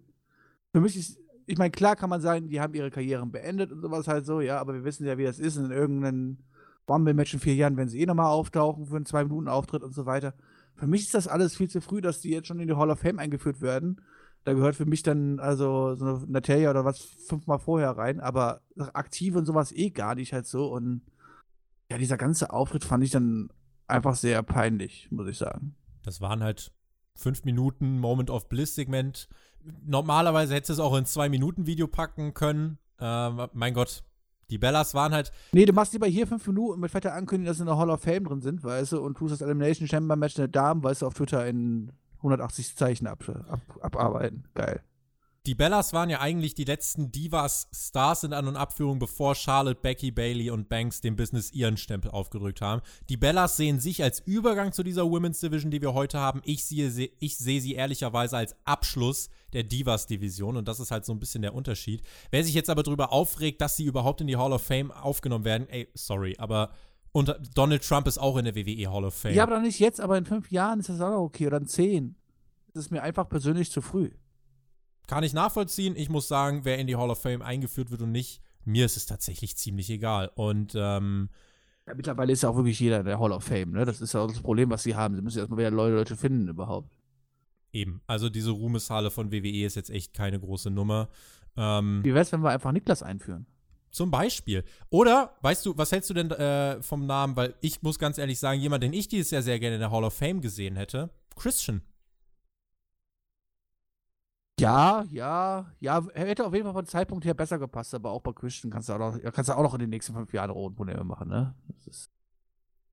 Für mich ist, ich meine, klar kann man sagen, die haben ihre Karrieren beendet und sowas halt so, ja, aber wir wissen ja, wie das ist in irgendeinem Rumble-Match in vier Jahren, wenn sie eh nochmal auftauchen für einen Zwei-Minuten-Auftritt und so weiter. Für mich ist das alles viel zu früh, dass die jetzt schon in die Hall of Fame eingeführt werden. Da gehört für mich dann also so eine Natalia oder was fünfmal vorher rein, aber aktiv und sowas eh gar nicht halt so. Und ja, dieser ganze Auftritt fand ich dann einfach sehr peinlich, muss ich sagen. Das waren halt fünf Minuten Moment of Bliss Segment. Normalerweise hättest du es auch in zwei Minuten Video packen können. Ähm, mein Gott, die Bellas waren halt. Nee, du machst lieber hier fünf Minuten mit fetter Ankündigung, dass sie in der Hall of Fame drin sind, weißt du, und tust das Elimination Chamber Match der Damen, weißt du, auf Twitter in 180 Zeichen ab, ab, abarbeiten. Geil. Die Bellas waren ja eigentlich die letzten Divas-Stars in An- und Abführung, bevor Charlotte, Becky, Bailey und Banks dem Business ihren Stempel aufgedrückt haben. Die Bellas sehen sich als Übergang zu dieser Women's Division, die wir heute haben. Ich sehe sie, ich sehe sie ehrlicherweise als Abschluss der Divas-Division und das ist halt so ein bisschen der Unterschied. Wer sich jetzt aber darüber aufregt, dass sie überhaupt in die Hall of Fame aufgenommen werden, ey, sorry, aber und Donald Trump ist auch in der WWE Hall of Fame. Ja, aber nicht jetzt, aber in fünf Jahren ist das auch okay oder in zehn. Das ist mir einfach persönlich zu früh. Kann ich nachvollziehen. Ich muss sagen, wer in die Hall of Fame eingeführt wird und nicht, mir ist es tatsächlich ziemlich egal. Und ähm, Ja, mittlerweile ist ja auch wirklich jeder in der Hall of Fame, ne? Das ist ja auch das Problem, was sie haben. Sie müssen erstmal wieder Leute, Leute finden überhaupt. Eben. Also diese Ruhmeshalle von WWE ist jetzt echt keine große Nummer. Ähm, Wie wär's, wenn wir einfach Niklas einführen? Zum Beispiel. Oder, weißt du, was hältst du denn äh, vom Namen? Weil ich muss ganz ehrlich sagen, jemand, den ich dieses Jahr sehr gerne in der Hall of Fame gesehen hätte, Christian. Ja, ja, ja, hätte auf jeden Fall vom Zeitpunkt her besser gepasst, aber auch bei Christian kannst du auch noch, kannst du auch noch in den nächsten fünf Jahren Probleme machen, ne?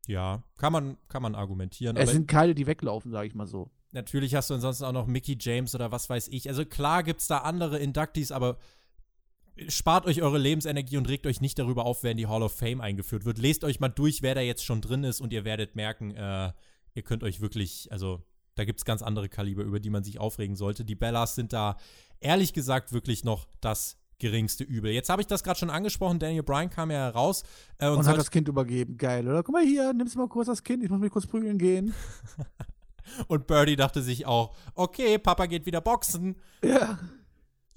ja, kann man, kann man argumentieren. Es sind keine, die weglaufen, sage ich mal so. Natürlich hast du ansonsten auch noch Mickey James oder was weiß ich. Also klar gibt es da andere Inductees, aber spart euch eure Lebensenergie und regt euch nicht darüber auf, wer in die Hall of Fame eingeführt wird. Lest euch mal durch, wer da jetzt schon drin ist und ihr werdet merken, äh, ihr könnt euch wirklich, also da gibt es ganz andere Kaliber, über die man sich aufregen sollte. Die Bellas sind da ehrlich gesagt wirklich noch das geringste Übel. Jetzt habe ich das gerade schon angesprochen. Daniel Bryan kam ja raus. Äh, und, und hat das Kind übergeben. Geil, oder? Guck mal hier, nimmst mal kurz das Kind. Ich muss mich kurz prügeln gehen. und Birdie dachte sich auch, okay, Papa geht wieder boxen. Ja.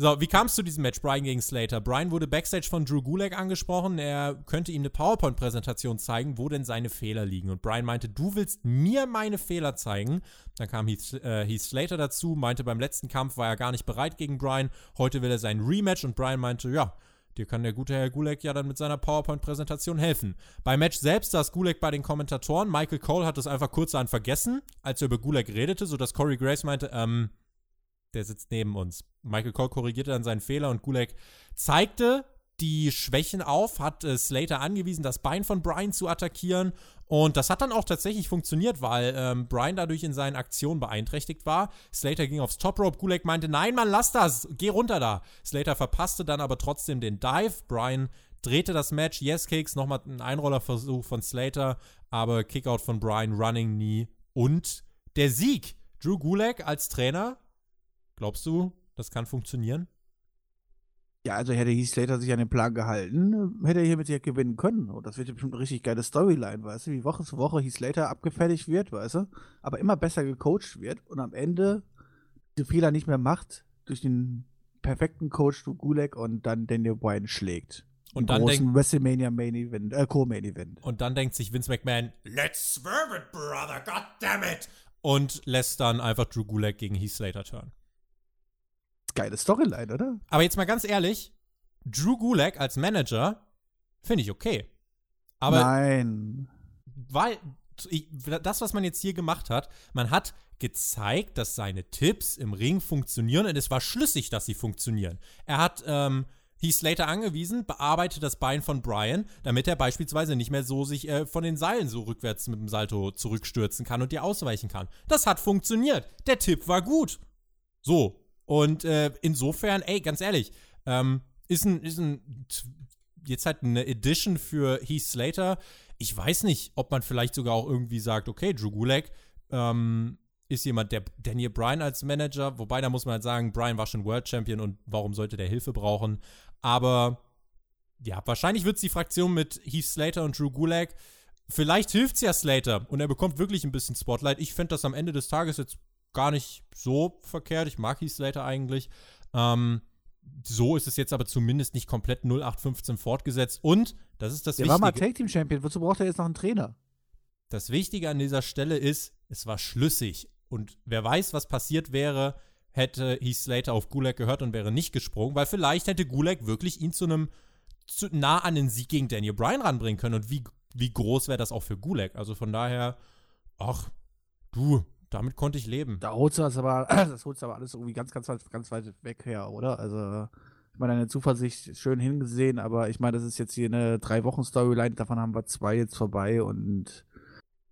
So, wie kam es zu diesem Match, Brian gegen Slater? Brian wurde backstage von Drew Gulak angesprochen. Er könnte ihm eine PowerPoint-Präsentation zeigen, wo denn seine Fehler liegen. Und Brian meinte, du willst mir meine Fehler zeigen. Dann kam Heath, äh, Heath Slater dazu, meinte, beim letzten Kampf war er gar nicht bereit gegen Brian. Heute will er sein Rematch. Und Brian meinte, ja, dir kann der gute Herr Gulak ja dann mit seiner PowerPoint-Präsentation helfen. Beim Match selbst saß Gulak bei den Kommentatoren. Michael Cole hat es einfach kurzerhand vergessen, als er über Gulak redete, sodass Corey Grace meinte, ähm, der sitzt neben uns. Michael Cole korrigierte dann seinen Fehler und Gulak zeigte die Schwächen auf, hat äh, Slater angewiesen, das Bein von Brian zu attackieren. Und das hat dann auch tatsächlich funktioniert, weil ähm, Brian dadurch in seinen Aktionen beeinträchtigt war. Slater ging aufs Top Rope. Gulak meinte, nein, Mann, lass das, geh runter da. Slater verpasste dann aber trotzdem den Dive. Brian drehte das Match. Yes Kicks, nochmal ein Einrollerversuch von Slater, aber Kickout von Brian, Running Knee und der Sieg. Drew Gulak als Trainer Glaubst du, das kann funktionieren? Ja, also hätte Heath Slater sich an den Plan gehalten, hätte er hiermit ja gewinnen können. Und das wird bestimmt eine richtig geile Storyline, weißt du, wie Woche zu Woche Heath Slater abgefertigt wird, weißt du, aber immer besser gecoacht wird und am Ende die Fehler nicht mehr macht durch den perfekten Coach du Gulak und dann Daniel Bryan schlägt. Und dann denkt WrestleMania Main Event, äh, Co-Main Event. Und dann denkt sich Vince McMahon, let's swerve it, brother, god damn it! Und lässt dann einfach Drew Gulak gegen Heath Slater turn geile Storyline, oder? Aber jetzt mal ganz ehrlich, Drew Gulak als Manager finde ich okay. Aber Nein. Weil das, was man jetzt hier gemacht hat, man hat gezeigt, dass seine Tipps im Ring funktionieren und es war schlüssig, dass sie funktionieren. Er hat ähm, Heath Slater angewiesen, bearbeite das Bein von Brian, damit er beispielsweise nicht mehr so sich äh, von den Seilen so rückwärts mit dem Salto zurückstürzen kann und dir ausweichen kann. Das hat funktioniert. Der Tipp war gut. So, und äh, insofern, ey, ganz ehrlich, ähm, ist ein, ist ein, jetzt halt eine Edition für Heath Slater. Ich weiß nicht, ob man vielleicht sogar auch irgendwie sagt, okay, Drew Gulak ähm, ist jemand, der Daniel Bryan als Manager, wobei da muss man halt sagen, Bryan war schon World Champion und warum sollte der Hilfe brauchen? Aber ja, wahrscheinlich wird es die Fraktion mit Heath Slater und Drew Gulak. Vielleicht hilft es ja Slater und er bekommt wirklich ein bisschen Spotlight. Ich fände das am Ende des Tages jetzt gar nicht so verkehrt. Ich mag Heath Slater eigentlich. Ähm, so ist es jetzt aber zumindest nicht komplett 0815 fortgesetzt. Und, das ist das Der Wichtige. war mal Tag Team Champion. Wozu braucht er jetzt noch einen Trainer? Das Wichtige an dieser Stelle ist, es war schlüssig. Und wer weiß, was passiert wäre, hätte Heath Slater auf Gulak gehört und wäre nicht gesprungen, weil vielleicht hätte Gulak wirklich ihn zu einem zu nah an den Sieg gegen Daniel Bryan ranbringen können. Und wie, wie groß wäre das auch für Gulak? Also von daher, ach, du, damit konnte ich leben. Da holst du das aber, das holst du aber alles irgendwie ganz, ganz, ganz weit weg her, oder? Also, ich meine, deine Zuversicht ist schön hingesehen, aber ich meine, das ist jetzt hier eine drei Wochen Storyline, davon haben wir zwei jetzt vorbei und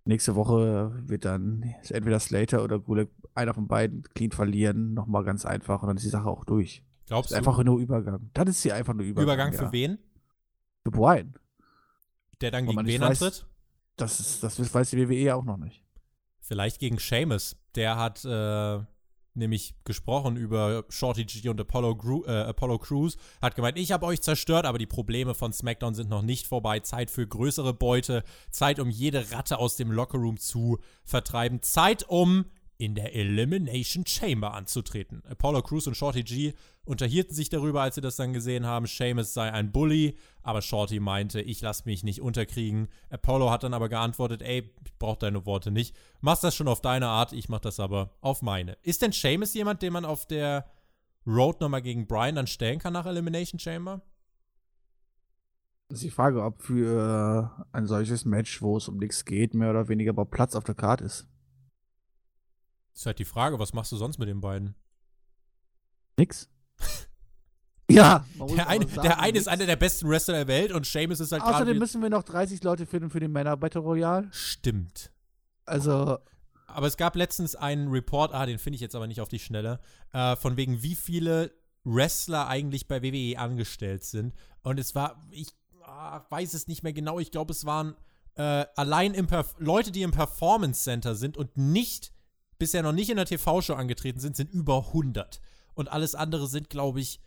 nächste Woche wird dann entweder Slater oder Gulak einer von beiden clean verlieren, nochmal ganz einfach und dann ist die Sache auch durch. Glaubst du? Einfach nur Übergang. Das ist hier einfach nur Übergang. Übergang für ja. wen? Für Brian. Der dann gegen wen antritt? Das, ist, das weiß die WWE auch noch nicht. Vielleicht gegen Seamus. Der hat äh, nämlich gesprochen über Shorty G und Apollo, Gru äh, Apollo Crews. Hat gemeint, ich habe euch zerstört, aber die Probleme von SmackDown sind noch nicht vorbei. Zeit für größere Beute. Zeit, um jede Ratte aus dem Lockerroom zu vertreiben. Zeit, um in der Elimination Chamber anzutreten. Apollo Crews und Shorty G unterhielten sich darüber, als sie das dann gesehen haben. Seamus sei ein Bully, aber Shorty meinte, ich lasse mich nicht unterkriegen. Apollo hat dann aber geantwortet, ey, ich brauche deine Worte nicht. Machst das schon auf deine Art, ich mach das aber auf meine. Ist denn Seamus jemand, den man auf der Road nochmal gegen Brian dann stellen kann nach Elimination Chamber? Das ist die Frage, ob für ein solches Match, wo es um nichts geht, mehr oder weniger aber Platz auf der Karte ist. Ist halt die Frage, was machst du sonst mit den beiden? Nix. ja, der eine, sagen, der eine ist einer der besten Wrestler der Welt und Seamus ist halt gerade. Außerdem müssen wir noch 30 Leute finden für den Männer Battle Royale. Stimmt. Also. Aber es gab letztens einen Report, ah, den finde ich jetzt aber nicht auf die Schnelle, äh, von wegen, wie viele Wrestler eigentlich bei WWE angestellt sind. Und es war, ich ah, weiß es nicht mehr genau, ich glaube, es waren äh, allein im Perf Leute, die im Performance Center sind und nicht bisher noch nicht in der TV-Show angetreten sind, sind über 100. Und alles andere sind, glaube ich,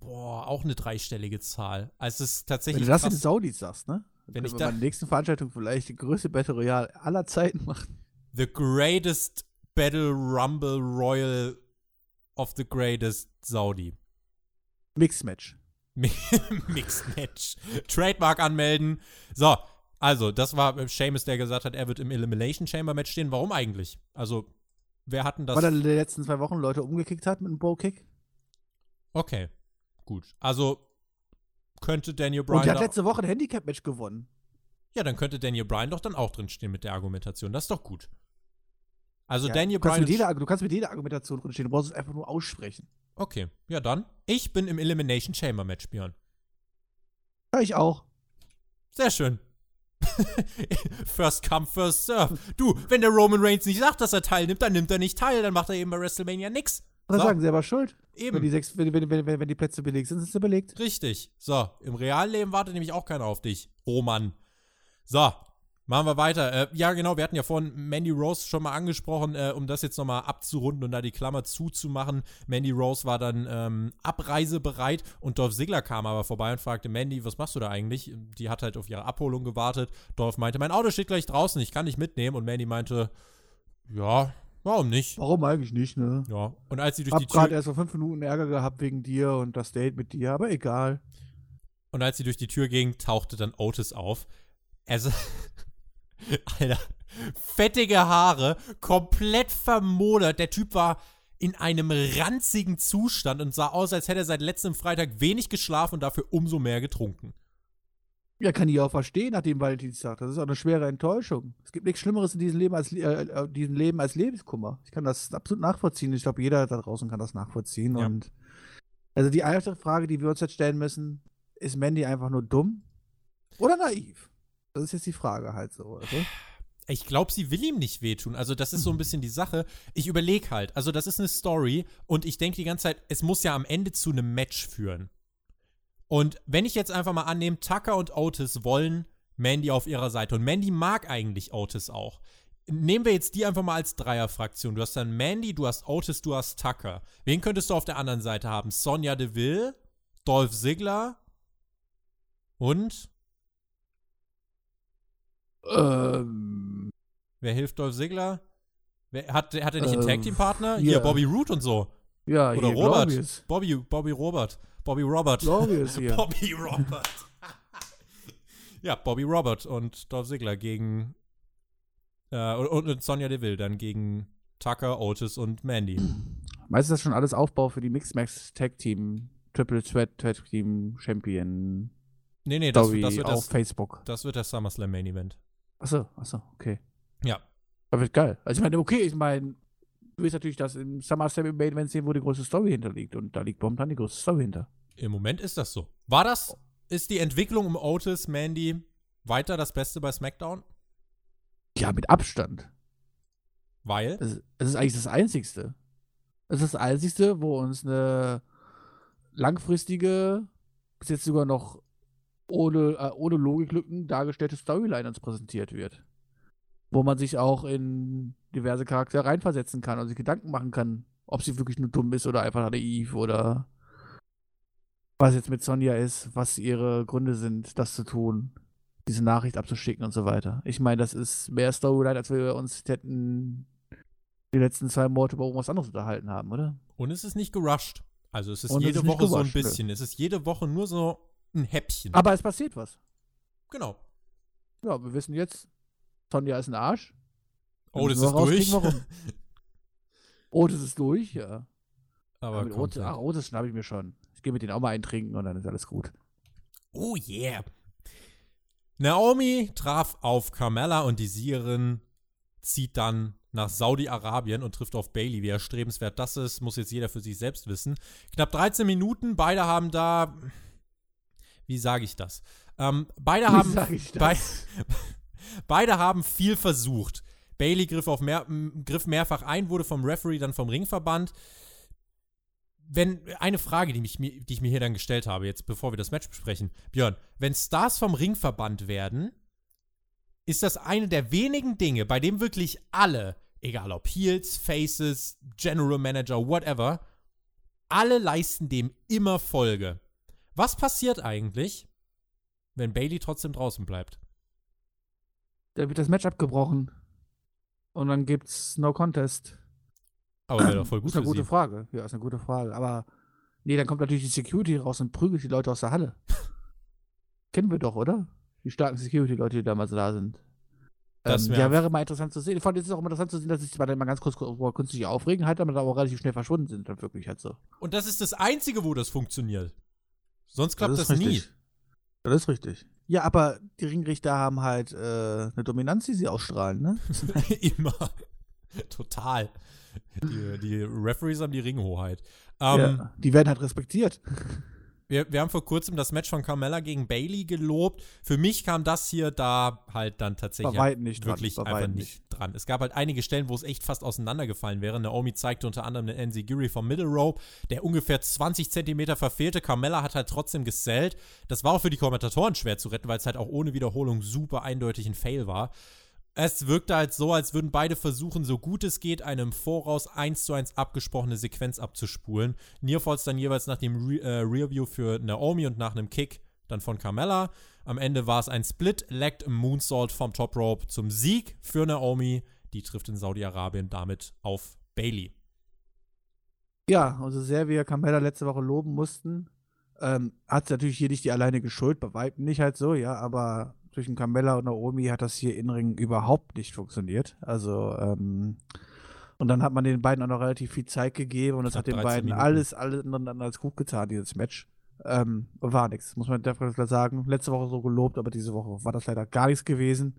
boah, auch eine dreistellige Zahl. Also es ist tatsächlich. Wenn du das in Saudis sagst, ne? Wenn ich da bei der nächsten Veranstaltung vielleicht die größte Battle Royale aller Zeiten machen. The greatest Battle Rumble Royal of the greatest Saudi. Mixed Match. Mixed Match. Trademark anmelden. So, also, das war Seamus, der gesagt hat, er wird im Elimination Chamber Match stehen. Warum eigentlich? Also, wer hatten das? Weil er in den letzten zwei Wochen Leute umgekickt hat mit einem Bow-Kick. Okay, gut. Also, könnte Daniel Bryan. Und der hat letzte Woche ein Handicap-Match gewonnen. Ja, dann könnte Daniel Bryan doch dann auch drinstehen mit der Argumentation. Das ist doch gut. Also, ja, Daniel du Bryan. Jeder, du kannst mit jeder Argumentation drinstehen. Du brauchst es einfach nur aussprechen. Okay, ja dann. Ich bin im Elimination Chamber Match, Björn. Ja, ich auch. Sehr schön. first come, first serve. Du, wenn der Roman Reigns nicht sagt, dass er teilnimmt, dann nimmt er nicht teil, dann macht er eben bei WrestleMania nix. So. sagen sie aber schuld. Eben. Wenn die, sechs, wenn, wenn, wenn, wenn die Plätze belegt sind, sind sie belegt. Richtig. So, im Realleben wartet nämlich auch keiner auf dich. Roman. So, Machen wir weiter. Äh, ja, genau, wir hatten ja vorhin Mandy Rose schon mal angesprochen, äh, um das jetzt nochmal abzurunden und da die Klammer zuzumachen. Mandy Rose war dann ähm, abreisebereit und Dolph Ziggler kam aber vorbei und fragte Mandy, was machst du da eigentlich? Die hat halt auf ihre Abholung gewartet. Dolph meinte, mein Auto steht gleich draußen, ich kann dich mitnehmen. Und Mandy meinte, ja, warum nicht? Warum eigentlich nicht, ne? Ja. Und als sie durch Hab die Tür. gerade erst vor fünf Minuten Ärger gehabt wegen dir und das Date mit dir, aber egal. Und als sie durch die Tür ging, tauchte dann Otis auf. Also, Alter, fettige Haare, komplett vermodert. Der Typ war in einem ranzigen Zustand und sah aus, als hätte er seit letztem Freitag wenig geschlafen und dafür umso mehr getrunken. Ja, kann ich auch verstehen nach dem Valentinstag. Das ist auch eine schwere Enttäuschung. Es gibt nichts Schlimmeres in diesem Leben als, äh, äh diesem Leben als Lebenskummer. Ich kann das absolut nachvollziehen. Ich glaube, jeder da draußen kann das nachvollziehen. Ja. Und also die einfache Frage, die wir uns jetzt stellen müssen, ist Mandy einfach nur dumm oder naiv? Das ist jetzt die Frage halt so, oder? Ich glaube, sie will ihm nicht wehtun. Also, das ist so ein bisschen die Sache. Ich überlege halt. Also, das ist eine Story und ich denke die ganze Zeit, es muss ja am Ende zu einem Match führen. Und wenn ich jetzt einfach mal annehme, Tucker und Otis wollen Mandy auf ihrer Seite und Mandy mag eigentlich Otis auch. Nehmen wir jetzt die einfach mal als Dreierfraktion. Du hast dann Mandy, du hast Otis, du hast Tucker. Wen könntest du auf der anderen Seite haben? Sonja Deville, Dolph Ziggler und ähm. Wer hilft Dolph Ziggler? Wer, hat, hat er nicht einen ähm, Tag-Team-Partner? Hier, yeah. Bobby Root und so. Ja, Oder hier, Robert. Bobby, Bobby Robert. Bobby Robert. Glorious hier. Bobby Robert. ja, Bobby Robert und Dolph Ziggler gegen äh, und, und Sonja Deville dann gegen Tucker, Otis und Mandy. Meistens ist das schon alles Aufbau für die Mixed Max Tag Team Triple Threat Tag Team Champion. Nee, nee, das, das wird auf das, Facebook. Das wird das SummerSlam Main Event. Achso, achso, okay. Ja. Das wird geil. Also ich meine, okay, ich meine, du willst natürlich das im SummerSlam Main Event sehen, wo die größte Story hinterliegt. Und da liegt momentan die größte Story hinter. Im Moment ist das so. War das, ist die Entwicklung um Otis, Mandy weiter das Beste bei SmackDown? Ja, mit Abstand. Weil? Es, es ist eigentlich das Einzigste. Es ist das Einzigste, wo uns eine langfristige, bis jetzt sogar noch ohne, äh, ohne Logiklücken dargestellte Storyline uns präsentiert wird. Wo man sich auch in diverse Charaktere reinversetzen kann und sich Gedanken machen kann, ob sie wirklich nur dumm ist oder einfach naiv oder was jetzt mit Sonja ist, was ihre Gründe sind, das zu tun, diese Nachricht abzuschicken und so weiter. Ich meine, das ist mehr Storyline, als wir uns hätten die letzten zwei Monate über irgendwas anderes unterhalten haben, oder? Und es ist nicht gerusht. Also es ist Und jede ist Woche so ein gerusht, bisschen. Es ist jede Woche nur so ein Häppchen. Aber es passiert was. genau. Ja, wir wissen jetzt, Sonja ist ein Arsch. Oh, das ist durch. Oh, das ist durch, ja. Aber kommt Otis, ach, Otis schnapp ich mir schon. Ich gehe mit denen auch mal eintrinken und dann ist alles gut. Oh yeah. Naomi traf auf Carmella und die Siegerin zieht dann nach Saudi-Arabien und trifft auf Bailey. Wie erstrebenswert das ist, muss jetzt jeder für sich selbst wissen. Knapp 13 Minuten, beide haben da. Wie sage ich das? Ähm, beide Wie haben. ich das? Bei, beide haben viel versucht. Bailey griff, auf mehr, griff mehrfach ein, wurde vom Referee dann vom Ring verbannt. Wenn, eine Frage, die, mich, die ich mir hier dann gestellt habe, jetzt bevor wir das Match besprechen. Björn, wenn Stars vom Ring verbannt werden, ist das eine der wenigen Dinge, bei dem wirklich alle, egal ob Heels, Faces, General Manager, whatever, alle leisten dem immer Folge. Was passiert eigentlich, wenn Bailey trotzdem draußen bleibt? Da wird das Match abgebrochen. Und dann gibt's No Contest. Aber wäre doch voll gut ist eine gute sie. Frage. Ja, ist eine gute Frage. Aber nee, dann kommt natürlich die Security raus und prügelt die Leute aus der Halle. Kennen wir doch, oder? Die starken Security-Leute, die damals da sind. Das ähm, wär- ja, wäre mal interessant zu sehen. Fand es ist auch immer interessant zu sehen, dass sich zwar dann mal ganz kurz künstlich aufregen, halt, aber dann auch relativ schnell verschwunden sind, dann wirklich halt so. Und das ist das Einzige, wo das funktioniert. Sonst klappt das, ist nie. richtig. Das ist richtig. Ja, aber die Ringrichter haben halt äh, eine Dominanz, die sie ausstrahlen, ne? Immer. Total. Die, die Referees haben die Ringhoheit. Ähm, ja, die werden halt respektiert. Wir, wir haben vor kurzem das Match von Carmella gegen Bailey gelobt. Für mich kam das hier da halt dann tatsächlich nicht dran, wirklich bei einfach nicht dran. Es gab halt einige Stellen, wo es echt fast auseinandergefallen wäre. Naomi zeigte unter anderem den Enziguri vom Middle Rope, der ungefähr 20 Zentimeter verfehlte. Carmella hat halt trotzdem gesellt. Das war auch für die Kommentatoren schwer zu retten, weil es halt auch ohne Wiederholung super eindeutig ein Fail war. Es wirkte halt so, als würden beide versuchen, so gut es geht, eine im Voraus 1 zu 1 abgesprochene Sequenz abzuspulen. Nearfalls dann jeweils nach dem Re äh, Rearview für Naomi und nach einem Kick dann von Carmella. Am Ende war es ein Split, Legged Moonsault vom Top Rope zum Sieg für Naomi. Die trifft in Saudi-Arabien damit auf Bailey. Ja, und so sehr wir Carmella letzte Woche loben mussten, ähm, hat natürlich hier nicht die alleinige Schuld, bei Weitem nicht halt so, ja, aber zwischen Carmella und Naomi hat das hier in Ring überhaupt nicht funktioniert. Also, ähm, und dann hat man den beiden auch noch relativ viel Zeit gegeben und es Knapp hat den 13 beiden Minuten. alles, alles anderen als gut getan, dieses Match. Ähm, war nichts, muss man dafür sagen. Letzte Woche so gelobt, aber diese Woche war das leider gar nichts gewesen.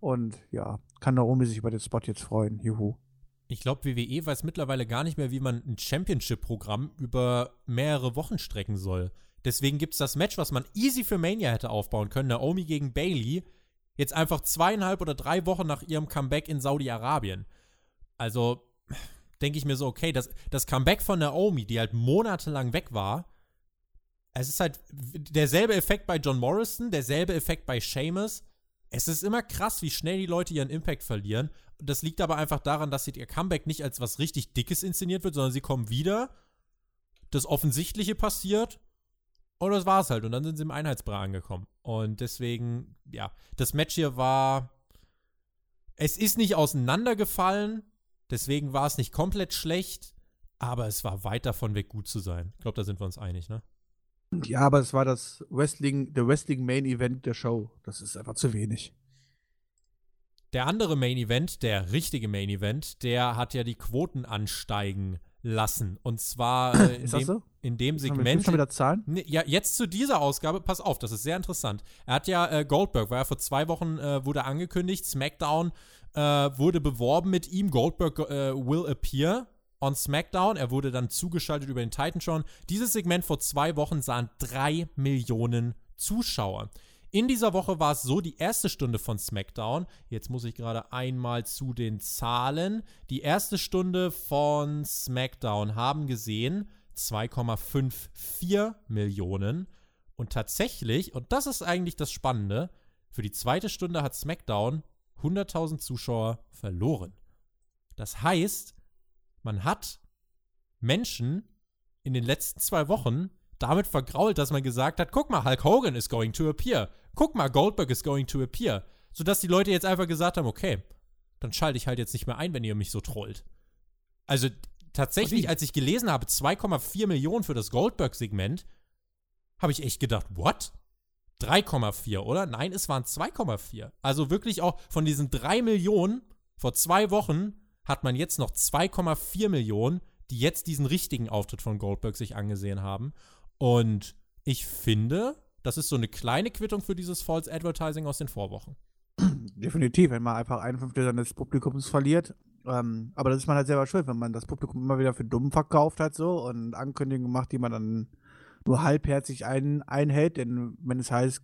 Und ja, kann Naomi sich über den Spot jetzt freuen. Juhu. Ich glaube, WWE weiß mittlerweile gar nicht mehr, wie man ein Championship-Programm über mehrere Wochen strecken soll. Deswegen gibt es das Match, was man easy für Mania hätte aufbauen können, Naomi gegen Bailey, jetzt einfach zweieinhalb oder drei Wochen nach ihrem Comeback in Saudi-Arabien. Also denke ich mir so, okay, das, das Comeback von Naomi, die halt monatelang weg war, es ist halt derselbe Effekt bei John Morrison, derselbe Effekt bei Sheamus. Es ist immer krass, wie schnell die Leute ihren Impact verlieren. Das liegt aber einfach daran, dass ihr Comeback nicht als was richtig Dickes inszeniert wird, sondern sie kommen wieder, das Offensichtliche passiert und das war's halt. Und dann sind sie im Einheitsbrei angekommen. Und deswegen, ja, das Match hier war. Es ist nicht auseinandergefallen, deswegen war es nicht komplett schlecht, aber es war weit davon weg, gut zu sein. Ich glaube, da sind wir uns einig, ne? Ja, aber es war das Wrestling, der Wrestling Main Event der Show. Das ist einfach zu wenig. Der andere Main Event, der richtige Main Event, der hat ja die Quoten ansteigen lassen. Und zwar äh, in, dem, so? in dem Segment. jetzt schon wieder Zahlen? Nee, ja, jetzt zu dieser Ausgabe, pass auf, das ist sehr interessant. Er hat ja äh, Goldberg, war ja vor zwei Wochen, äh, wurde angekündigt, SmackDown äh, wurde beworben mit ihm, Goldberg äh, will appear on SmackDown. Er wurde dann zugeschaltet über den Titantron. Dieses Segment vor zwei Wochen sahen drei Millionen Zuschauer. In dieser Woche war es so, die erste Stunde von SmackDown, jetzt muss ich gerade einmal zu den Zahlen, die erste Stunde von SmackDown haben gesehen 2,54 Millionen und tatsächlich, und das ist eigentlich das Spannende, für die zweite Stunde hat SmackDown 100.000 Zuschauer verloren. Das heißt, man hat Menschen in den letzten zwei Wochen damit vergrault, dass man gesagt hat, guck mal, Hulk Hogan is going to appear. Guck mal, Goldberg is going to appear. Sodass die Leute jetzt einfach gesagt haben, okay, dann schalte ich halt jetzt nicht mehr ein, wenn ihr mich so trollt. Also tatsächlich, als ich gelesen habe, 2,4 Millionen für das Goldberg-Segment, habe ich echt gedacht, what? 3,4, oder? Nein, es waren 2,4. Also wirklich auch von diesen 3 Millionen vor zwei Wochen hat man jetzt noch 2,4 Millionen, die jetzt diesen richtigen Auftritt von Goldberg sich angesehen haben. Und ich finde, das ist so eine kleine Quittung für dieses False Advertising aus den Vorwochen. Definitiv, wenn man einfach ein Fünftel seines Publikums verliert. Ähm, aber das ist man halt selber schuld, wenn man das Publikum immer wieder für dumm verkauft hat so und Ankündigungen macht, die man dann nur halbherzig ein, einhält. Denn wenn es heißt,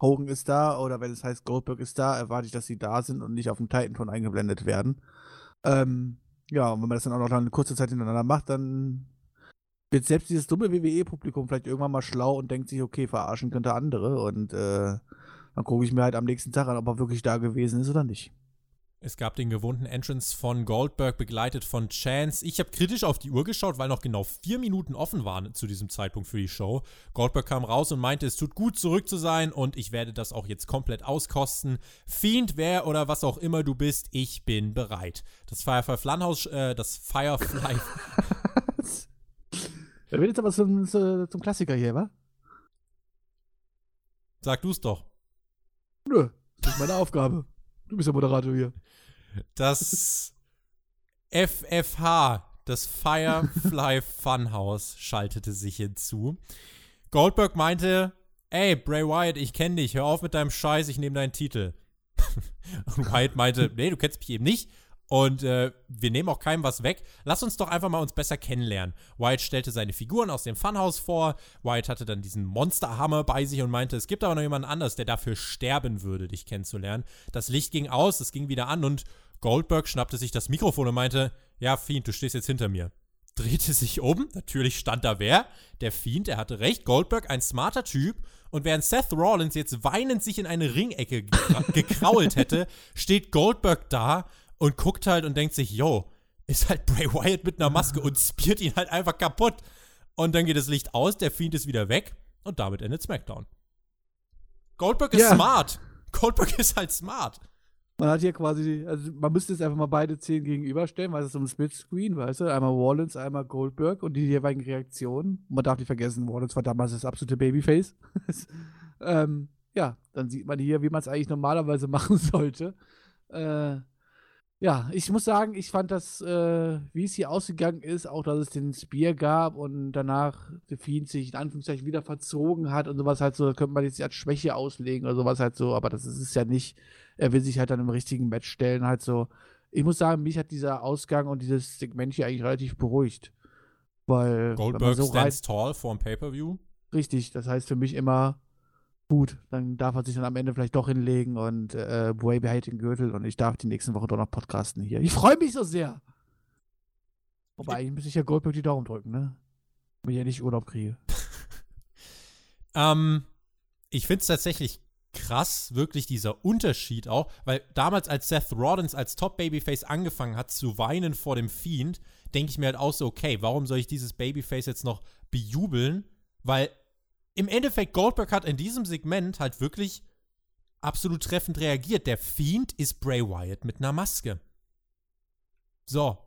Hogan ist da oder wenn es heißt, Goldberg ist da, erwarte ich, dass sie da sind und nicht auf dem Titan-Ton eingeblendet werden. Ähm, ja, und wenn man das dann auch noch eine kurze Zeit hintereinander macht, dann wird selbst dieses dumme WWE-Publikum vielleicht irgendwann mal schlau und denkt sich, okay, verarschen könnte andere. Und äh, dann gucke ich mir halt am nächsten Tag an, ob er wirklich da gewesen ist oder nicht. Es gab den gewohnten Entrance von Goldberg, begleitet von Chance. Ich habe kritisch auf die Uhr geschaut, weil noch genau vier Minuten offen waren zu diesem Zeitpunkt für die Show. Goldberg kam raus und meinte, es tut gut, zurück zu sein und ich werde das auch jetzt komplett auskosten. Fiend, wer oder was auch immer du bist, ich bin bereit. Das Firefly Funhouse, äh, das Firefly. Er wird jetzt aber zum, zum Klassiker hier, wa? Sag du's doch. Nö, das ist meine Aufgabe. Du bist der Moderator hier. Das FFH, das Firefly Funhouse, schaltete sich hinzu. Goldberg meinte, ey, Bray Wyatt, ich kenne dich, hör auf mit deinem Scheiß, ich nehme deinen Titel. Und Wyatt meinte, nee, du kennst mich eben nicht. Und äh, wir nehmen auch keinem was weg. Lass uns doch einfach mal uns besser kennenlernen. Wyatt stellte seine Figuren aus dem Funhouse vor. Wyatt hatte dann diesen Monsterhammer bei sich und meinte, es gibt aber noch jemanden anders, der dafür sterben würde, dich kennenzulernen. Das Licht ging aus, es ging wieder an und Goldberg schnappte sich das Mikrofon und meinte, ja, Fiend, du stehst jetzt hinter mir. Drehte sich um, natürlich stand da wer? Der Fiend, er hatte recht, Goldberg, ein smarter Typ. Und während Seth Rollins jetzt weinend sich in eine Ringecke gekrault hätte, steht Goldberg da und guckt halt und denkt sich, yo, ist halt Bray Wyatt mit einer Maske und spiert ihn halt einfach kaputt. Und dann geht das Licht aus, der Fiend ist wieder weg und damit endet SmackDown. Goldberg ist ja. smart. Goldberg ist halt smart. Man hat hier quasi, also man müsste jetzt einfach mal beide Szenen gegenüberstellen, weil es ist so ein Split-Screen, weißt du? Einmal Wallens, einmal Goldberg und die jeweiligen Reaktionen. Man darf nicht vergessen, Wallens war damals das absolute Babyface. ähm, ja, dann sieht man hier, wie man es eigentlich normalerweise machen sollte. Äh, ja, ich muss sagen, ich fand das, äh, wie es hier ausgegangen ist, auch dass es den Spear gab und danach der Fiend sich in Anführungszeichen wieder verzogen hat und sowas halt so, da könnte man jetzt als Schwäche auslegen oder sowas halt so, aber das ist es ja nicht. Er will sich halt dann im richtigen Match stellen, halt so. Ich muss sagen, mich hat dieser Ausgang und dieses Segment hier eigentlich relativ beruhigt. Weil. Goldberg so stands tall vor dem Pay-Per-View. Richtig, das heißt für mich immer, gut, dann darf er sich dann am Ende vielleicht doch hinlegen und äh, Way behält den Gürtel und ich darf die nächsten Woche doch noch podcasten hier. Ich freue mich so sehr. Wobei, eigentlich müsste ich ja Goldberg die Daumen drücken, ne? Wenn ich ja nicht Urlaub kriege. ähm, ich finde es tatsächlich krass, wirklich dieser Unterschied auch, weil damals, als Seth Rollins als Top-Babyface angefangen hat zu weinen vor dem Fiend, denke ich mir halt auch so, okay, warum soll ich dieses Babyface jetzt noch bejubeln? Weil im Endeffekt, Goldberg hat in diesem Segment halt wirklich absolut treffend reagiert. Der Fiend ist Bray Wyatt mit einer Maske. So.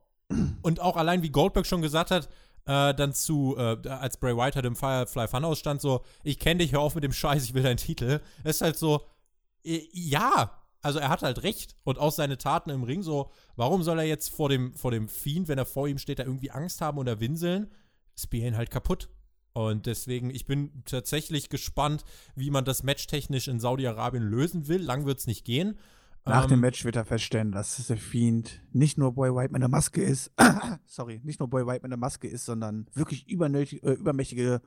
Und auch allein, wie Goldberg schon gesagt hat, äh, dann zu, äh, als Bray Wyatt halt im Firefly Funhouse stand, so, ich kenne dich, hör auf mit dem Scheiß, ich will deinen Titel. Es ist halt so, äh, ja, also er hat halt recht. Und auch seine Taten im Ring, so, warum soll er jetzt vor dem, vor dem Fiend, wenn er vor ihm steht, da irgendwie Angst haben oder winseln? Spear ihn halt kaputt. Und deswegen, ich bin tatsächlich gespannt, wie man das Match technisch in Saudi-Arabien lösen will. Lang wird es nicht gehen. Nach ähm, dem Match wird er feststellen, dass The Fiend nicht nur Boy White mit einer Maske ist, sorry, nicht nur Boy White mit einer Maske ist, sondern wirklich übernötig, äh, übermächtige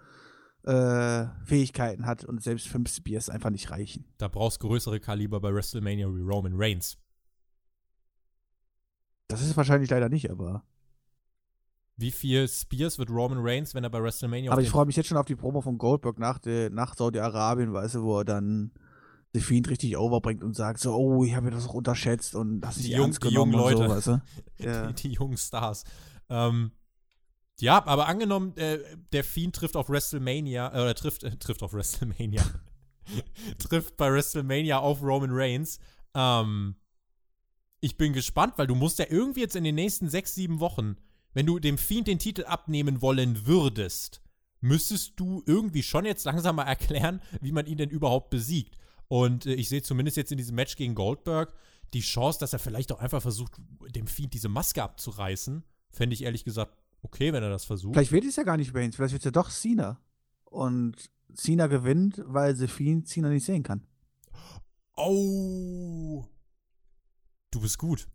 äh, Fähigkeiten hat und selbst fünf Spears einfach nicht reichen. Da brauchst du größere Kaliber bei WrestleMania wie Roman Reigns. Das ist wahrscheinlich leider nicht, aber wie viel Spears wird Roman Reigns, wenn er bei WrestleMania Aber ich freue mich jetzt schon auf die Promo von Goldberg nach, nach Saudi-Arabien, weißt du, wo er dann The Fiend richtig overbringt und sagt so, oh, ich habe das auch unterschätzt und das ist die, jung, die jungen Leute, so, weißt du? ja. die, die, jungen Stars. Ähm, ja, aber angenommen, äh, der Fiend trifft auf WrestleMania, äh, oder trifft, äh, trifft auf WrestleMania, trifft bei WrestleMania auf Roman Reigns. Ähm, ich bin gespannt, weil du musst ja irgendwie jetzt in den nächsten sechs, sieben Wochen wenn du dem Fiend den Titel abnehmen wollen würdest, müsstest du irgendwie schon jetzt langsam mal erklären, wie man ihn denn überhaupt besiegt. Und äh, ich sehe zumindest jetzt in diesem Match gegen Goldberg die Chance, dass er vielleicht auch einfach versucht, dem Fiend diese Maske abzureißen. Fände ich ehrlich gesagt okay, wenn er das versucht. Vielleicht wird es ja gar nicht Reigns, vielleicht wird es ja doch Cena. Und Cena gewinnt, weil The Fiend Cena nicht sehen kann. Oh. Du bist gut.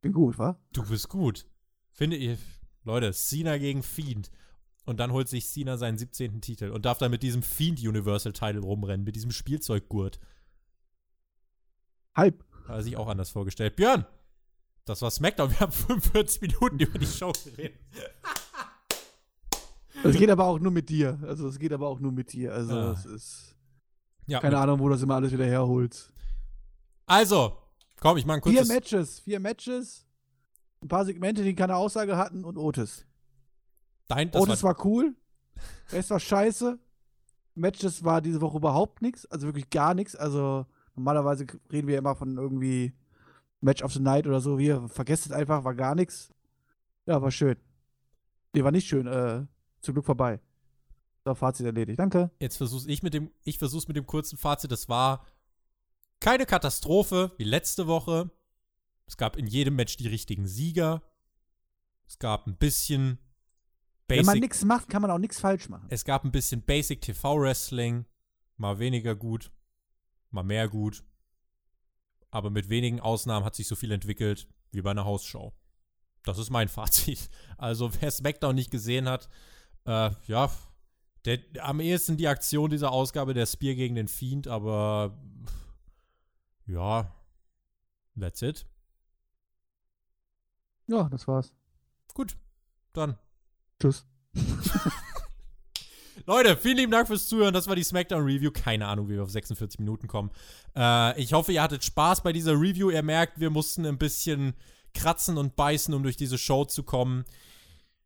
Bin gut, wa? Du bist gut. Finde ich. Leute, Cena gegen Fiend. Und dann holt sich Cena seinen 17. Titel und darf dann mit diesem Fiend Universal Title rumrennen, mit diesem Spielzeuggurt. Halb. Hat er sich auch anders vorgestellt. Björn, das war SmackDown. Wir haben 45 Minuten über die Show geredet. Es geht aber auch nur mit dir. Also es geht aber auch nur mit dir. Also Ah. es ist. Ja, Keine Ahnung, wo du das immer alles wieder herholst. Also, komm, ich mach ein Vier kurzes. Matches, vier Matches. Ein paar Segmente, die keine Aussage hatten und Otis. Dein, Otis war, war, cool. Rest war scheiße. Matches war diese Woche überhaupt nichts. Also wirklich gar nichts. Also normalerweise reden wir immer von irgendwie Match of the Night oder so. Wir vergesst es einfach, war gar nichts. Ja, war schön. Nee, war nicht schön. Äh, zum Glück vorbei. So, Fazit erledigt. Danke. jetzt versuch's ich mit dem, ich versuch's mit dem kurzen Fazit. Das war keine Katastrophe wie letzte Woche. Es gab in jedem Match die richtigen Sieger. Es gab ein bisschen Wenn man Basic, nichts macht, kann man auch nichts falsch machen. es gab ein bisschen Basic TV Wrestling. Mal weniger gut, mal mehr gut. Aber mit wenigen Ausnahmen hat sich so viel entwickelt wie bei einer Hausshow. Das ist mein Fazit. Also, wer SmackDown nicht gesehen hat, äh, ja, der, am ehesten die Aktion dieser Ausgabe der Spear gegen den Fiend, aber ja, that's it. Ja, das war's. Gut, dann. Tschüss. Leute, vielen lieben Dank fürs Zuhören. Das war die Smackdown Review. Keine Ahnung, wie wir auf 46 Minuten kommen. Äh, ich hoffe, ihr hattet Spaß bei dieser Review. Ihr merkt, wir mussten ein bisschen kratzen und beißen, um durch diese Show zu kommen.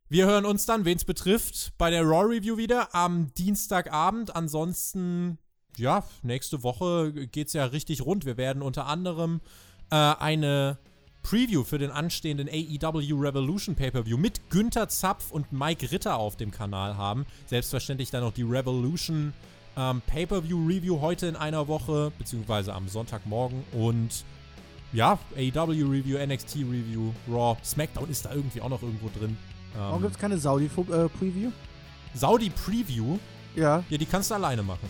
Wir hören uns dann, wen es betrifft, bei der Raw Review wieder am Dienstagabend. Ansonsten, ja, nächste Woche geht's ja richtig rund. Wir werden unter anderem äh, eine Preview für den anstehenden AEW Revolution Pay-Per-View mit Günther Zapf und Mike Ritter auf dem Kanal haben. Selbstverständlich dann noch die Revolution ähm, Pay-Per-View Review heute in einer Woche, beziehungsweise am Sonntagmorgen und ja, AEW Review, NXT Review, Raw, SmackDown ist da irgendwie auch noch irgendwo drin. Warum Ähm, gibt's keine Saudi-Preview? Saudi Preview, ja. ja, die kannst du alleine machen.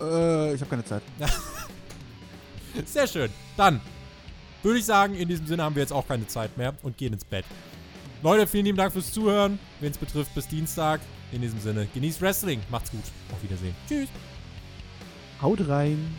Äh, ich habe keine Zeit. Sehr schön. Dann würde ich sagen, in diesem Sinne haben wir jetzt auch keine Zeit mehr und gehen ins Bett. Leute, vielen lieben Dank fürs Zuhören. Wen es betrifft, bis Dienstag. In diesem Sinne, genießt Wrestling. Macht's gut. Auf Wiedersehen. Tschüss. Haut rein.